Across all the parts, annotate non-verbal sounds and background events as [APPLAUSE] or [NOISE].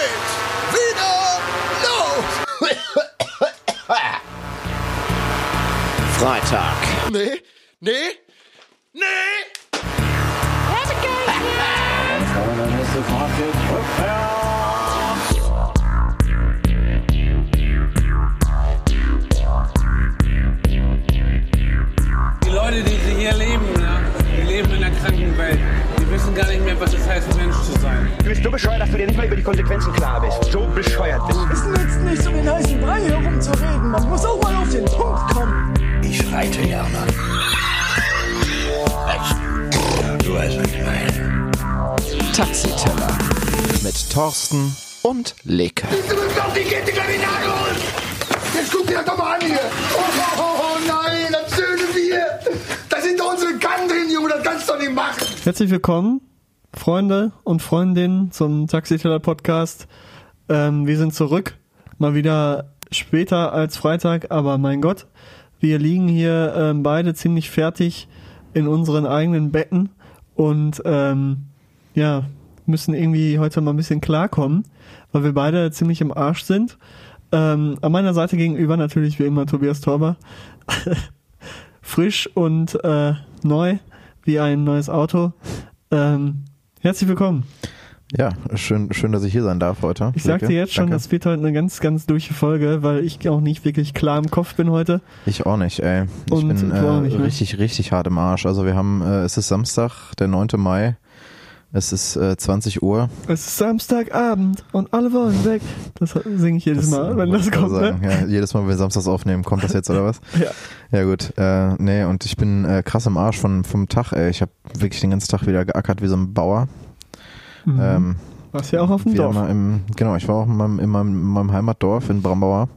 geht's wieder los. Freitag. Nee, nee, nee. Die Leute, die hier leben, ja, die leben in einer kranken Welt. Wissen gar nicht mehr, was es heißt, Mensch zu sein. Du bist so bescheuert, dass du dir nicht mal über die Konsequenzen klar bist. So bescheuert bist du. Es nützt nichts, um den heißen Brei herumzureden. Man muss auch mal auf den Punkt kommen. Ich reite gerne. Du weißt, was ich meine. Taxiteller. Mit Thorsten und Leke. Du musst doch die Kette Kriminal holen. Jetzt guck dir das doch mal an hier. Oh, oh, oh, oh nein, das söhne wir. Da sind doch unsere Kannen drin, Junge. Das kannst du doch nicht machen. Herzlich willkommen, Freunde und Freundinnen zum Taxiteller Podcast. Ähm, wir sind zurück, mal wieder später als Freitag, aber mein Gott, wir liegen hier ähm, beide ziemlich fertig in unseren eigenen Betten und ähm, ja, müssen irgendwie heute mal ein bisschen klarkommen, weil wir beide ziemlich im Arsch sind. Ähm, an meiner Seite gegenüber natürlich wie immer Tobias Torber. [LAUGHS] Frisch und äh, neu wie ein neues Auto. Ähm, herzlich willkommen. Ja, schön, schön, dass ich hier sein darf heute. Ich sagte jetzt schon, Danke. das wird heute eine ganz, ganz durche Folge, weil ich auch nicht wirklich klar im Kopf bin heute. Ich auch nicht, ey. Ich Und bin äh, nicht, ne? richtig, richtig hart im Arsch. Also wir haben, äh, es ist Samstag, der 9. Mai. Es ist äh, 20 Uhr. Es ist Samstagabend und alle wollen weg. Das singe ich jedes Mal, wenn das kommt. sagen. Ne? Ja, jedes Mal, wenn wir samstags aufnehmen, kommt das jetzt oder was? [LAUGHS] Ja. Ja gut, äh, nee, und ich bin äh, krass im Arsch von, vom Tag, ey. Ich habe wirklich den ganzen Tag wieder geackert wie so ein Bauer. Mhm. Ähm, Warst ja auch auf dem Dorf. Im, genau, ich war auch in meinem, in meinem, in meinem Heimatdorf in Brambauer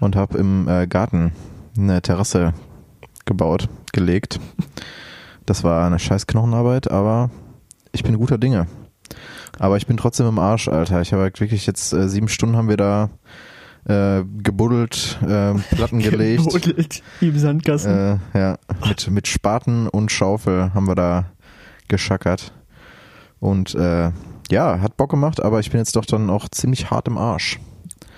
und habe im äh, Garten eine Terrasse gebaut, gelegt. Das war eine scheiß Knochenarbeit, aber ich bin guter Dinge. Aber ich bin trotzdem im Arsch, Alter. Ich habe halt wirklich jetzt äh, sieben Stunden haben wir da äh, gebuddelt, äh, [LAUGHS] Platten gelegt. Gebuddelt Im Sandkasten. Äh, ja, mit, mit Spaten und Schaufel haben wir da geschackert. Und äh, ja, hat Bock gemacht, aber ich bin jetzt doch dann auch ziemlich hart im Arsch.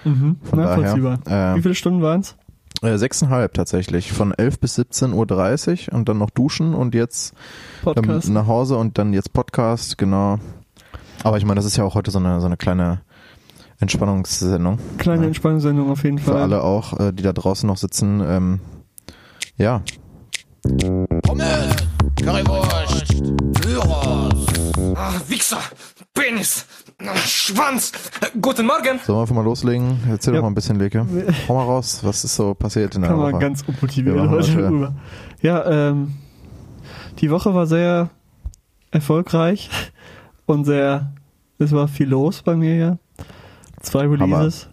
mhm. Von daher. Wie Äh, viele Stunden waren's? Äh, sechseinhalb tatsächlich. Von 11 bis 17.30 Uhr und dann noch duschen und jetzt dann Podcast. nach Hause und dann jetzt Podcast, genau. Aber ich meine, das ist ja auch heute so eine, so eine kleine Entspannungssendung. Kleine Ja. Entspannungssendung auf jeden Für Fall. alle auch, äh, die da draußen noch sitzen. Ähm, ja, Pommes, Currywurst, Gyros. Ach, Wichser, Penis, Schwanz. Guten Morgen. Sollen wir einfach mal loslegen? Erzähl Ja. doch mal ein bisschen, Leke. Hau mal raus, was ist so passiert in der Kann man Woche? ganz unmotiviert heute rüber. Ja, ähm, die Woche war sehr erfolgreich und sehr, es war viel los bei mir ja. Zwei Releases.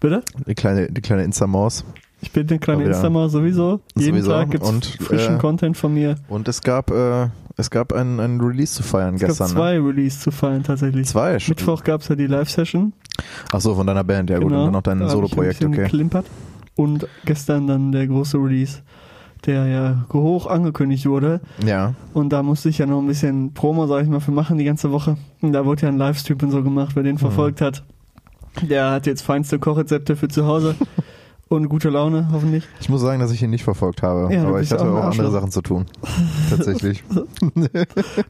Bitte? die kleine, die kleine Insta-Maus. Ich bin eine kleine Mal wieder. Instamer sowieso. Jeden Sowieso. Tag gibt's Und, frischen äh, Content von mir. Und es gab, äh, es gab ein, ein Release zu feiern Es gestern. gab zwei Release zu feiern tatsächlich. Ne? Zwei? schon? Mittwoch gab's ja die Live-Session. Ach so, von deiner Band, ja gut. Und dann noch dein Genau. da Solo-Projekt, okay. Geklimpert. Und gestern dann der große Release, der ja hoch angekündigt wurde. Ja. Und da musste ich ja noch ein bisschen Promo, sag ich mal, für machen die ganze Woche. Und da wurde ja ein Livestream und so gemacht, wer Mhm. den verfolgt hat. Der hat jetzt feinste Kochrezepte für zu Hause [LAUGHS] und gute Laune, hoffentlich. Ich muss sagen, dass ich ihn nicht verfolgt habe. Ja, aber ich hatte auch auch andere. Sachen zu tun. [LAUGHS] Tatsächlich. [LAUGHS]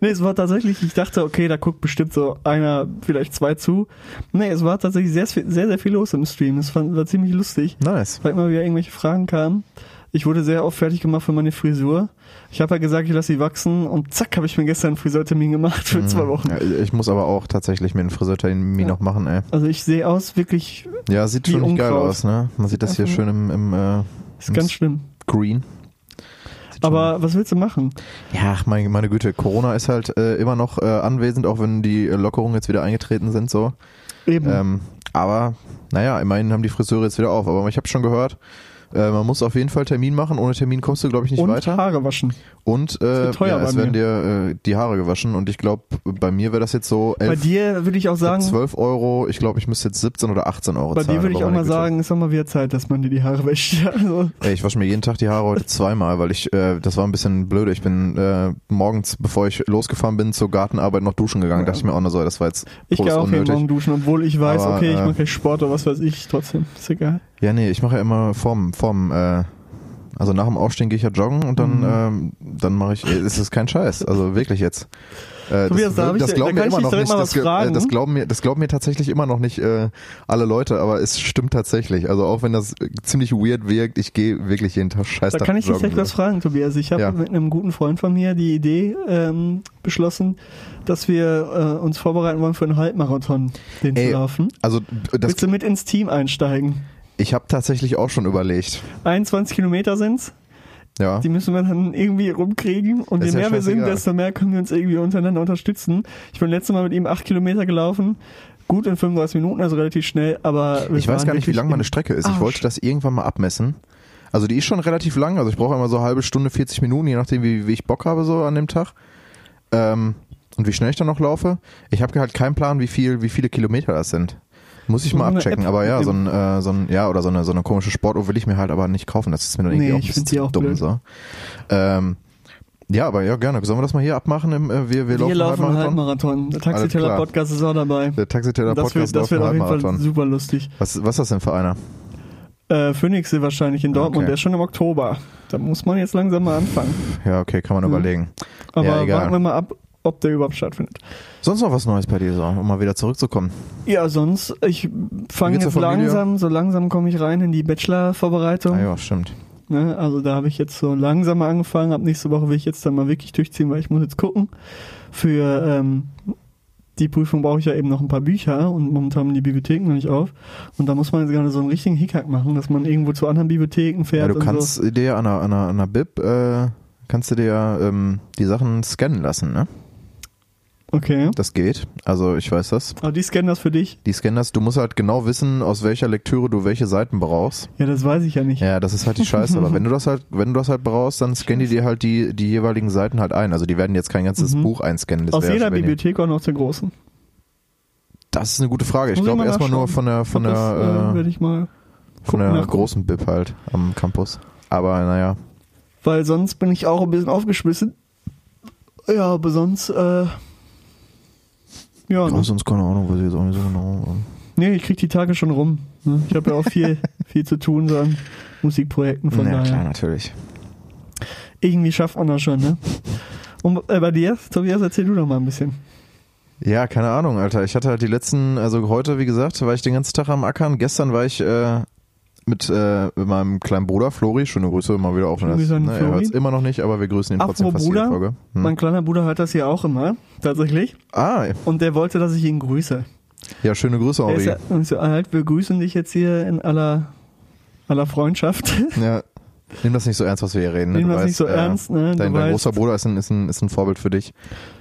Nee, es war tatsächlich, ich dachte, okay, da guckt bestimmt so einer, vielleicht zwei zu. Nee, es war tatsächlich sehr, sehr, sehr viel los im Stream. Es war, war ziemlich lustig. Nice. weil immer wieder irgendwelche Fragen kamen. Ich wurde sehr oft fertig gemacht für meine Frisur. Ich habe ja gesagt, ich lasse sie wachsen und zack, habe ich mir gestern einen Friseurtermin gemacht für zwei Wochen. Mhm. Ja, ich muss aber auch tatsächlich mir einen Friseurtermin Ja. noch machen, ey. Also ich sehe aus wirklich, Ja, sieht Wie schon nicht geil aus, ne? Man sieht das hier Einfach schön im, im äh, ist ganz schlimm. Green. Aber was willst du machen? ja, meine, meine Güte, Corona ist halt äh, immer noch äh, anwesend, auch wenn die Lockerungen jetzt wieder eingetreten sind, so. Eben. Ähm, aber naja, immerhin haben die Friseure jetzt wieder auf. Aber ich habe schon gehört, Äh, man muss auf jeden Fall Termin machen. Ohne Termin kommst du, glaube ich, nicht Und weiter. Haare waschen. Und äh, teuer ja, bei es werden dir äh, die Haare gewaschen. Und ich glaube, bei mir wäre das jetzt so Bei 11, dir würde ich auch sagen, 12 Euro. Ich glaube, ich müsste jetzt 17 oder 18 Euro bei zahlen. dir würde ich auch mal Güte. sagen, ist doch mal wieder Zeit, dass man dir die Haare wäscht. [LAUGHS] Also, Ey, ich wasche mir jeden Tag die Haare heute zweimal, weil ich, äh, das war ein bisschen blöde. Ich bin äh, morgens, bevor ich losgefahren bin, zur Gartenarbeit noch duschen gegangen. Dachte ich mir auch noch so, das war jetzt ich gehe auch jeden. Morgen duschen, obwohl ich weiß, Aber, okay, ich äh, mache keinen Sport oder was weiß ich, trotzdem. Ist egal. Ja, nee, ich mache ja immer vorm, vorm, äh, also nach dem Aufstehen gehe ich ja joggen und dann, Mhm. ähm, dann mache ich, äh, es ist kein Scheiß, also wirklich jetzt. Äh, Tobias, da hab ich- da glauben mir immer noch nicht, mal das, was ge- äh, fragen. das glauben mir, das glauben mir tatsächlich immer noch nicht äh, alle Leute, aber es stimmt tatsächlich. Also auch wenn das äh, ziemlich weird wirkt, ich gehe wirklich jeden Tag scheiß Da kann ich dich direkt was so. fragen, Tobias. Ich habe Ja. mit einem guten Freund von mir die Idee ähm, beschlossen, dass wir äh, uns vorbereiten wollen für einen Halbmarathon, den Ey, zu laufen. Also das, Willst du mit ins Team einsteigen? Ich habe tatsächlich auch schon überlegt. 21 Kilometer sind's. Ja. Die müssen wir dann irgendwie rumkriegen. Und Ist je ja mehr wir sind, desto mehr können wir uns irgendwie untereinander unterstützen. Ich bin letztes Mal mit ihm acht Kilometer gelaufen. Gut in 35 Minuten, also relativ schnell, aber Ich weiß gar nicht, wie lang meine Strecke ist. Ich Arsch. wollte das irgendwann mal abmessen. Also die ist schon relativ lang. Also ich brauche immer so eine halbe Stunde, 40 Minuten, je nachdem, wie, wie ich Bock habe so an dem Tag. Ähm, und wie schnell ich dann noch laufe. Ich habe halt keinen Plan, wie viel, wie viele Kilometer das sind. Muss ich So mal abchecken. App aber ja, so ein, äh, so ein, ja, oder so eine, so eine komische Sportuhr will ich mir halt aber nicht kaufen. Das ist mir dann irgendwie Nee, auch ein bisschen auch dumm. blöd. So. Ähm, ja, aber ja, gerne. Sollen wir das mal hier abmachen? Im, äh, wir, wir, Wir laufen einen Halbmarathon? Der Alles Taxiteller klar. Podcast ist auch dabei. Der Taxiteller Das wird, das wird auf jeden Fall super lustig. Was, was ist das denn für einer? Äh, Phoenix ist wahrscheinlich in Dortmund, Okay. der ist schon im Oktober. Da muss man jetzt langsam mal anfangen. Ja, okay, kann man überlegen. Aber ja, egal. warten wir mal ab, ob der überhaupt stattfindet. Sonst noch was Neues bei dir, so, um mal wieder zurückzukommen. Ja, sonst, ich fange jetzt langsam, so langsam komme ich rein in die Bachelor-Vorbereitung. Ah ja, stimmt. Ne? Also da habe ich jetzt so langsam mal angefangen. Ab nächste Woche will ich jetzt dann mal wirklich durchziehen, weil ich muss jetzt gucken. Für ähm, die Prüfung brauche ich ja eben noch ein paar Bücher und momentan haben die Bibliotheken noch nicht auf. Und da muss man jetzt gerade so einen richtigen Hickhack machen, dass man irgendwo zu anderen Bibliotheken fährt Ja, du kannst so. dir an einer, an einer, an einer Bib, äh, kannst du dir ähm, die Sachen scannen lassen, ne? Okay. Das geht. Also ich weiß das. Aber die scannen das für dich? Die scannen das. Du musst halt genau wissen, aus welcher Lektüre du welche Seiten brauchst. Ja, das weiß ich ja nicht. Ja, das ist halt die Scheiße. Aber wenn du das halt, wenn du das halt brauchst, dann scannen die dir halt die, die jeweiligen Seiten halt ein. Also die werden jetzt kein ganzes Mhm. Buch einscannen. Das Aus jeder Bibliothek auch noch zur großen. Das ist eine gute Frage. Ich glaube mal erstmal nur von der, von das äh, der, werde ich mal äh, von der nachgucken. großen Bib halt am Campus. Aber naja. Weil sonst bin ich auch ein bisschen aufgeschmissen. Ja, aber sonst, äh, ja, ne? sonst keine Ahnung, weiß ich jetzt auch nicht so genau. nee, ich krieg die Tage schon rum. Ne? Ich habe ja auch viel, [LAUGHS] viel zu tun so an Musikprojekten, von ja, daher. klar, natürlich. Irgendwie schafft man das schon, ne? Und äh, bei dir, Tobias, erzähl du doch mal ein bisschen. Ja, keine Ahnung, Alter. Ich hatte halt die letzten, also heute, wie gesagt, war ich den ganzen Tag am Ackern. Gestern war ich äh, mit, äh, meinem kleinen Bruder Flori. Schöne Grüße mal wieder auf. An ne, er hört es immer noch nicht, aber wir grüßen ihn trotzdem Apropos fast jede Bruder, Folge. Hm. Mein kleiner Bruder hört das hier auch immer, tatsächlich. Ah, Und der wollte, dass ich ihn grüße. ja, schöne Grüße, Er ist Henri. ja, so, halt, wir grüßen dich jetzt hier in aller, aller Freundschaft. Ja. [LAUGHS] Nimm das nicht so ernst, was wir hier reden. Ne? Nimm Du das weißt, nicht so äh, ernst, ne? Dein, dein großer Bruder ist ein, ist, ein, ist ein Vorbild für dich.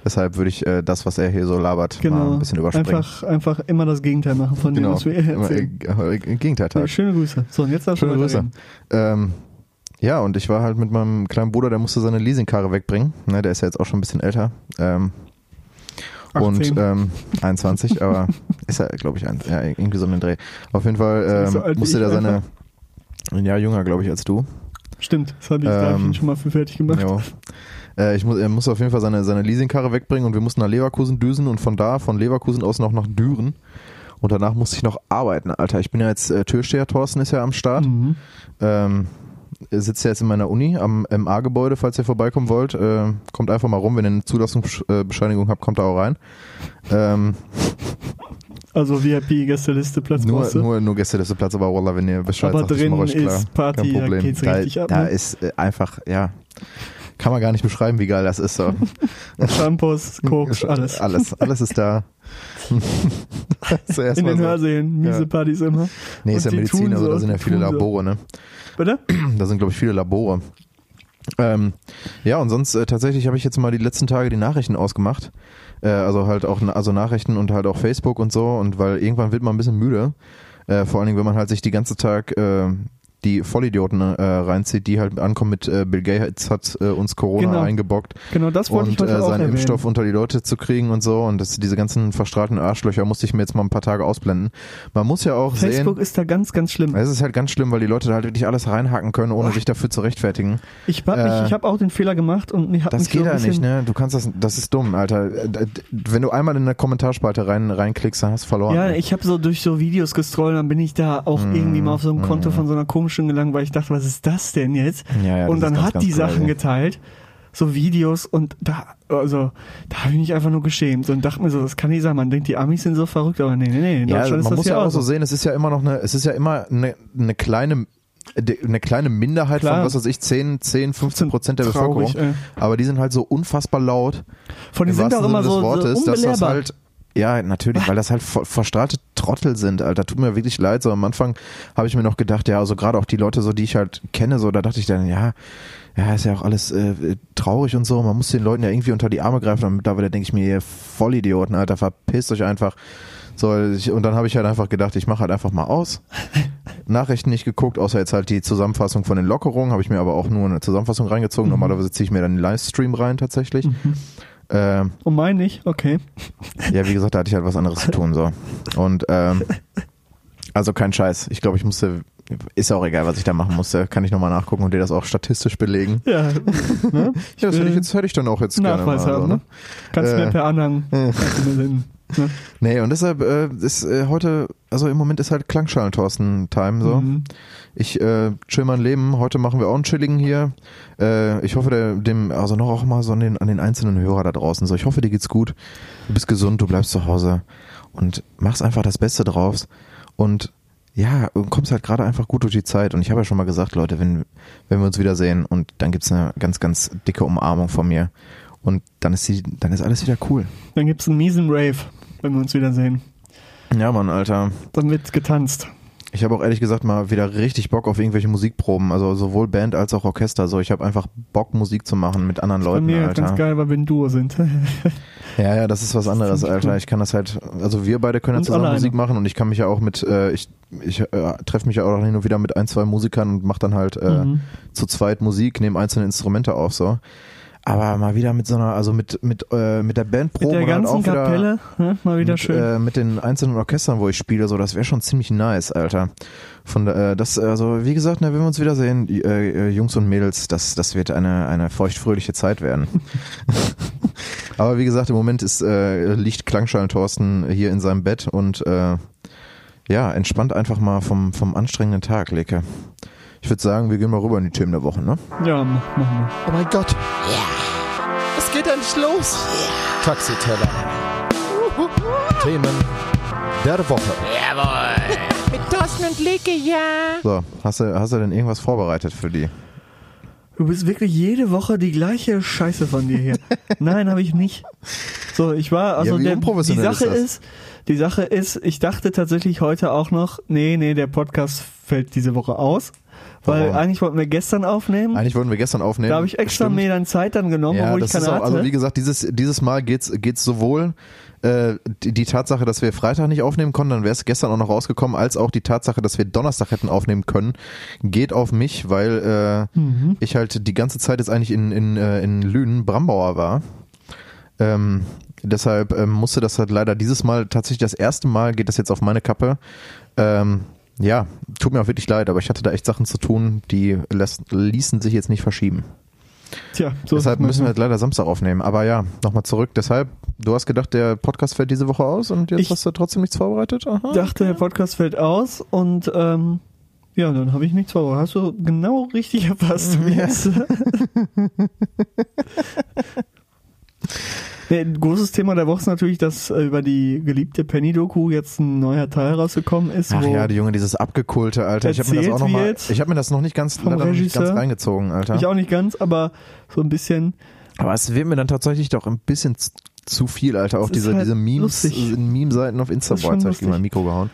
Deshalb würde ich äh, das, was er hier so labert, mal Genau. ein bisschen überspringen. Einfach, einfach immer das Gegenteil machen von dem, genau. was wir hier Immer, erzählen. äh, äh, Gegenteiltag. Nee, schöne Grüße. So, und jetzt darfst Schöne Grüße. Ähm, ja, und ich war halt mit meinem kleinen Bruder, der musste seine Leasingkarre wegbringen. Ne, der ist ja jetzt auch schon ein bisschen älter. Ähm, 18. und ähm, 21, [LAUGHS] aber ist er, glaube ich, ein, ja, irgendwie so den Dreh. Auf jeden Fall so ähm, wie musste der seine, ein Jahr jünger, glaube ich, als du. Stimmt, das habe ich, da hab ich Ähm, schon mal für fertig gemacht. Jo. Äh, ich muss, er musste auf jeden Fall seine, seine Leasingkarre wegbringen und wir mussten nach Leverkusen düsen und von da, von Leverkusen aus noch nach Düren. Und danach musste ich noch arbeiten, Alter. Ich bin ja jetzt äh, Türsteher, Thorsten ist ja am Start. Mhm. Ähm, er sitzt ja jetzt in meiner Uni am MA-Gebäude, falls ihr vorbeikommen wollt. Äh, kommt einfach mal rum, wenn ihr eine Zulassungsbescheinigung habt, kommt da auch rein. Ähm, Also VIP, Gästeliste, Platz nur, du. nur, nur Gästeliste Platz, aber Wallah, wenn ihr Bescheid Aber sagt, drin mach euch klar. ist Party, Kein da Problem. geht's da, richtig ab, Da ne? ist äh, einfach, ja, kann man gar nicht beschreiben, wie geil das ist. So. [LAUGHS] Shampoos, Koks, alles. Alles, alles ist da. [LAUGHS] In den so. Hörsälen, miese Ja. Partys immer. Nee, ist ja Und Medizin, also so, da sind ja viele. Labore, ne? Bitte? Da sind, glaube ich, viele Labore. Ähm, ja, und sonst äh, tatsächlich habe ich jetzt mal die letzten Tage die Nachrichten ausgemacht. Äh, also halt auch also Nachrichten und halt auch Facebook und so. Und weil irgendwann wird man ein bisschen müde. Äh, vor allen Dingen, wenn man halt sich die ganze Tag, äh, die Vollidioten äh, reinzieht, die halt ankommen mit äh, Bill Gates hat äh, uns Corona Genau. eingebockt Genau, das wollte ich und heute äh, auch seinen erwähnen. Impfstoff unter die Leute zu kriegen und so und das, diese ganzen verstrahlten Arschlöcher musste ich mir jetzt mal ein paar Tage ausblenden. Man muss ja auch Facebook sehen, ist da ganz, ganz schlimm. es ist halt ganz schlimm, weil die Leute da halt wirklich alles reinhacken können, ohne sich dafür zu rechtfertigen. Ich hab, mich, Äh, ich hab auch den Fehler gemacht und ich hab Das mich geht so ja bisschen, nicht, ne? Du kannst das, das ist dumm, Alter. Äh, Wenn du einmal in eine Kommentarspalte rein, reinklickst, dann hast du verloren. Ja, ich habe so durch so Videos gescrollt, dann bin ich da auch Mhm. irgendwie mal auf so ein Konto von so einer komischen gelangt, weil ich dachte, was ist das denn jetzt? Ja, ja, und dann ganz, hat die Sachen crazy. geteilt, so Videos und da, also, da habe ich mich einfach nur geschämt und dachte mir so, das kann nicht sein, man denkt, die Amis sind so verrückt, aber nee, nee, nee, in Ja, Deutschland man ist das muss ja auch so sehen, es ist ja immer noch eine, es ist ja immer eine, eine kleine eine kleine Minderheit Klar. von, was weiß ich, 10, 10, 15 Prozent der Traurig, Bevölkerung. ey. Aber die sind halt so unfassbar laut. Von denen sind auch immer Sinne so, Wortes, so dass das halt, ja, natürlich, weil das halt ver- verstrahlte Trottel sind, Alter. Tut mir wirklich leid. So am Anfang habe ich mir noch gedacht, ja, also gerade auch die Leute, so die ich halt kenne, so da dachte ich dann, ja, ja, ist ja auch alles äh, traurig und so. Man muss den Leuten ja irgendwie unter die Arme greifen. Und mittlerweile denke ich mir, ihr Vollidioten, Alter, verpisst euch einfach. So, und dann habe ich halt einfach gedacht, ich mache halt einfach mal aus. [LAUGHS] Nachrichten nicht geguckt, außer jetzt halt die Zusammenfassung von den Lockerungen, habe ich mir aber auch nur eine Zusammenfassung reingezogen. Normalerweise ziehe ich mir dann den Livestream rein tatsächlich. Ähm, Und mein nicht, okay. ja, wie gesagt, da hatte ich halt was anderes zu tun, so. Und, ähm, also kein Scheiß. Ich glaube, ich musste, ist ja auch egal, was ich da machen musste. Kann ich nochmal nachgucken und dir das auch statistisch belegen. Ja, ne? Ja, das hätte ich jetzt, hätte ich dann auch jetzt gerne Nachweis mal, so, haben, ne? Kannst Äh. mir per Anhang. [LAUGHS] Ne? Nee, und deshalb äh, ist äh, heute, also im Moment ist halt Klangschalen-Thorsten-Time so. Mhm. Ich äh, chill mein Leben. Heute machen wir auch einen chilligen hier. Äh, ich hoffe, der, dem, also noch auch mal so an den, an den einzelnen Hörer da draußen. So, ich hoffe, dir geht's gut. Du bist gesund, du bleibst zu Hause und machst einfach das Beste draus. Und ja, und kommst halt gerade einfach gut durch die Zeit. Und ich habe ja schon mal gesagt, Leute, wenn, wenn wir uns wiedersehen und dann gibt's eine ganz, ganz dicke Umarmung von mir. Und dann ist die, dann ist alles wieder cool. Dann gibt's einen miesen Rave, wenn wir uns wiedersehen. Ja, Mann, Alter. Dann wird getanzt. Ich habe auch ehrlich gesagt mal wieder richtig Bock auf irgendwelche Musikproben, also sowohl Band als auch Orchester. So, ich habe einfach Bock Musik zu machen mit anderen Bei Leuten, mir Alter. ganz geil, weil wir ein Duo sind. [LAUGHS] Ja, ja, das ist was anderes, Alter. cool. Ich kann das halt, also wir beide können ja zusammen alleine. Musik machen und ich kann mich ja auch mit, äh, ich, ich äh, treffe mich ja auch hin und wieder mit ein, zwei Musikern und mache dann halt äh, Mhm. zu zweit Musik, nehme einzelne Instrumente auf, so. Aber mal wieder mit so einer, also mit mit äh, mit der Band Mit der halt ganzen auch wieder Kapelle, ne? mal wieder mit, schön. Äh, mit den einzelnen Orchestern, wo ich spiele, so, das wäre schon ziemlich nice, Alter. Von äh, das, also wie gesagt, ne, wenn wir uns wiedersehen, äh, äh, Jungs und Mädels, das, das wird eine, eine feuchtfröhliche Zeit werden. [LAUGHS] Aber wie gesagt, im Moment ist äh, liegt Klangschalen Thorsten hier in seinem Bett und äh, ja, entspannt einfach mal vom, vom anstrengenden Tag, Leke. Ich würde sagen, wir gehen mal rüber in die Themen der Woche, ne? ja, mach, machen wir. Oh mein Gott. Es geht endlich los. Taxiteller. Themen der Woche. Mit Thorsten und Leke, ja. So, hast du, hast du denn irgendwas vorbereitet für die? Du bist wirklich jede Woche die gleiche Scheiße von dir hier. [LAUGHS] Nein, habe ich nicht. So, ich war, also Ja, wie der, die Sache ist das? ist, die Sache ist, ich dachte tatsächlich heute auch noch, nee, nee, der Podcast fällt diese Woche aus. Weil Warum? eigentlich wollten wir gestern aufnehmen. Eigentlich wollten wir gestern aufnehmen. da habe ich extra Stimmt. mir dann Zeit dann genommen, Ja, obwohl ich keine auch, hatte. also wie gesagt, dieses, dieses Mal geht's, geht's sowohl äh, die, die Tatsache, dass wir Freitag nicht aufnehmen konnten, dann wäre es gestern auch noch rausgekommen, als auch die Tatsache, dass wir Donnerstag hätten aufnehmen können, geht auf mich, weil äh, Mhm. ich halt die ganze Zeit jetzt eigentlich in, in, äh, in Lünen Brambauer war. Ähm, deshalb ähm, musste das halt leider dieses Mal tatsächlich das erste Mal geht das jetzt auf meine Kappe. Ähm, ja, tut mir auch wirklich leid, aber ich hatte da echt Sachen zu tun, die ließen sich jetzt nicht verschieben. Tja, so Deshalb müssen wir jetzt leider Samstag aufnehmen. Aber ja, nochmal zurück. Deshalb, du hast gedacht, der Podcast fällt diese Woche aus und jetzt Ich hast du trotzdem nichts vorbereitet? Aha. dachte, der Podcast fällt aus und ähm, ja, dann habe ich nichts vor. Hast du genau richtig erfasst. [LAUGHS] Ja. [LAUGHS] Ein großes Thema der Woche ist natürlich, dass äh, über die geliebte Penny-Doku jetzt ein neuer Teil rausgekommen ist. Ach ja, die Junge, dieses abgekulte, Alter. Ich habe mir das auch noch mal, ich habe mir das noch nicht ganz, leider nicht ganz reingezogen, Alter. ich auch nicht ganz, aber so ein bisschen. Aber es wird mir dann tatsächlich doch ein bisschen zu, viel, Alter. Auch diese, halt diese Memes, Meme-Seiten auf Insta. Das ist Boah, schon jetzt hab ich mein Mikro gehauen.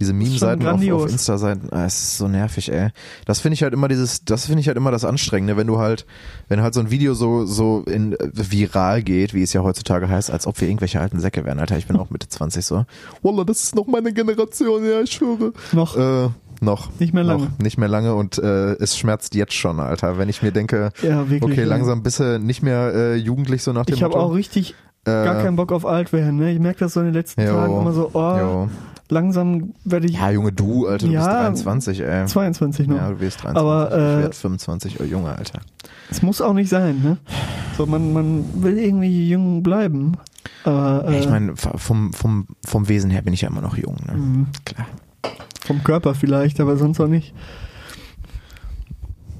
Diese Meme-Seiten auf, auf Insta-Seiten, ah, es ist so nervig, ey. Das finde ich halt immer dieses, das finde ich halt immer das Anstrengende, wenn du halt, wenn halt so ein Video so, so in äh, viral geht, wie es ja heutzutage heißt, als ob wir irgendwelche alten Säcke wären, Alter. Ich bin auch Mitte 20 so. Wallah, das ist noch meine Generation, ja, ich schwöre. Noch. Äh, Noch. Nicht mehr lange. Noch nicht mehr lange und äh, es schmerzt jetzt schon, Alter. Wenn ich mir denke, Ja, wirklich, okay, ja. langsam bist du nicht mehr äh, jugendlich so nach dem Ich habe auch richtig gar Äh, keinen Bock auf alt werden. Ne? Ich merke das so in den letzten Jo, Tagen immer so, oh, jo. Langsam werde ich Ja, Junge, du, Alter, du Ja, bist 23, ey. 22 noch. Ja, du wirst 23. Aber, ich äh, werd 25, oh Junge, Alter. Es muss auch nicht sein, ne? So, man, man will irgendwie jung bleiben. Aber äh, ich meine, vom, vom, vom Wesen her bin ich ja immer noch jung, ne? Mhm. Klar. vom Körper vielleicht, aber sonst auch nicht.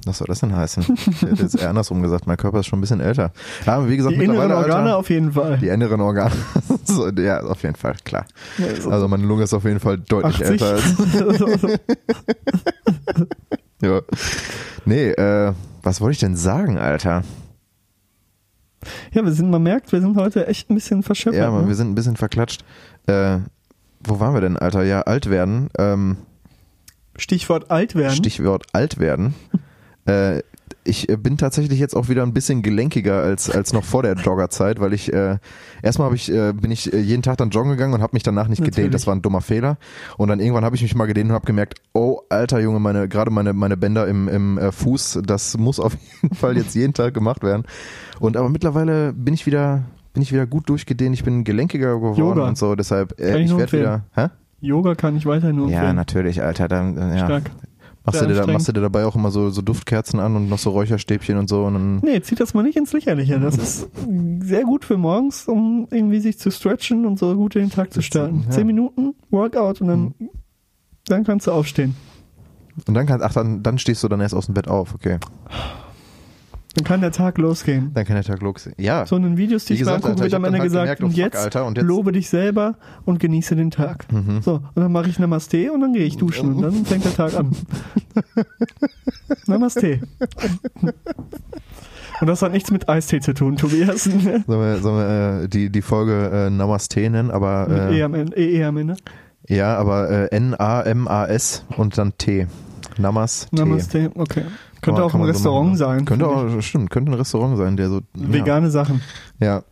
Was soll das denn heißen? Ich hätte jetzt eher andersrum gesagt, mein Körper ist schon ein bisschen älter. Ja, aber wie gesagt, Die inneren Organe Alter, auf jeden Fall. die inneren Organe. [LAUGHS] so, ja, auf jeden Fall, klar. Ja, so Also meine Lunge ist auf jeden Fall deutlich 80. älter als. [LAUGHS] ja. Nee, äh, was wollte ich denn sagen, Alter? ja, wir sind, man merkt, wir sind heute echt ein bisschen verschöpft. Ja, Mann, ne? wir sind ein bisschen verklatscht. Äh, wo waren wir denn, Alter? Ja, alt werden. Ähm, Stichwort alt werden. Stichwort alt werden. [LAUGHS] äh, ich äh, bin tatsächlich jetzt auch wieder ein bisschen gelenkiger als als noch vor der Joggerzeit, weil ich äh, erstmal habe ich äh, bin ich äh, jeden Tag dann joggen gegangen und habe mich danach nicht Natürlich. gedehnt. Das war ein dummer Fehler. Und dann irgendwann habe ich mich mal gedehnt und habe gemerkt, oh alter Junge, meine gerade meine meine Bänder im im äh, Fuß, das muss auf [LAUGHS] jeden Fall jetzt jeden Tag gemacht werden. Und aber mittlerweile bin ich wieder bin ich wieder gut durchgedehnt. Ich bin gelenkiger geworden Yoga. und so. Deshalb äh, ich ich werde wieder. Hä? Yoga kann ich weiterhin nur Ja, natürlich, Alter. Dann, ja. Stark. Machst du, dir da, machst du dir dabei auch immer so, so Duftkerzen an und noch so Räucherstäbchen und so und dann, Nee, zieht das mal nicht ins Lächerliche. Das ist sehr gut für morgens, um irgendwie sich zu stretchen und so gut in den Tag zu starten. ja. Zehn Minuten Workout und dann, dann kannst du aufstehen. und dann kannst, ach, dann, dann stehst du dann erst aus dem Bett auf, okay. Dann kann der Tag losgehen. Dann kann der Tag losgehen. Ja. So in den Videos, die ich mir gesagt, angucke, Alter, wird am Ende halt gesagt, gemerkt, oh, und fuck, jetzt, Alter, und jetzt- lobe dich selber und genieße den Tag. Mhm. So, und dann mache ich Namaste und dann gehe ich duschen und dann fängt der Tag an. [LAUGHS] Namaste. Und das hat nichts mit Eistee zu tun, Tobias. Mit Sollen wir, sollen wir äh, die, die Folge äh, Namaste nennen, aber äh, E am Ende. E am Ende. ja, aber äh, N-A-M-A-S und dann T. Namaste. Namaste, okay. Könnte auch ein man so Restaurant machen. sein. Könnte auch, stimmt, könnte ein Restaurant sein, der so. Vegane Sachen. Ja. ja.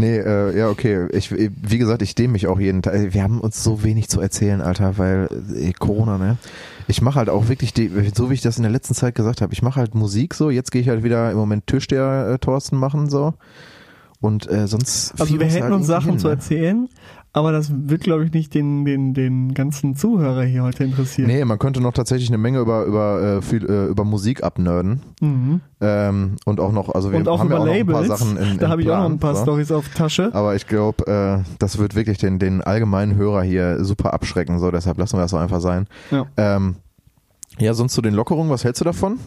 Nee, äh, ja, okay. Ich, wie gesagt, ich dehne mich auch jeden Tag. Wir haben uns so wenig zu erzählen, Alter, weil äh, Corona, ne? Ich mache halt auch wirklich, die, so wie ich das in der letzten Zeit gesagt habe, ich mache halt Musik so. Jetzt gehe ich halt wieder im Moment Türsteher äh, Thorsten machen so. Und äh, sonst. Also wir hätten halt uns Sachen hin, zu ne? Aber das wird, glaube ich, nicht den, den, den ganzen Zuhörer hier heute interessieren. Nee, man könnte noch tatsächlich eine Menge über über äh, viel, äh, über Musik abnörden Mhm. ähm, und auch noch also wir Und auch haben über ja auch noch ein paar Sachen in, da habe ich auch noch ein paar so. Stories auf Tasche. Aber ich glaube, äh, das wird wirklich den, den allgemeinen Hörer hier super abschrecken. So, deshalb lassen wir das so einfach sein. Ja. Ähm, ja, sonst zu den Lockerungen, was hältst du davon?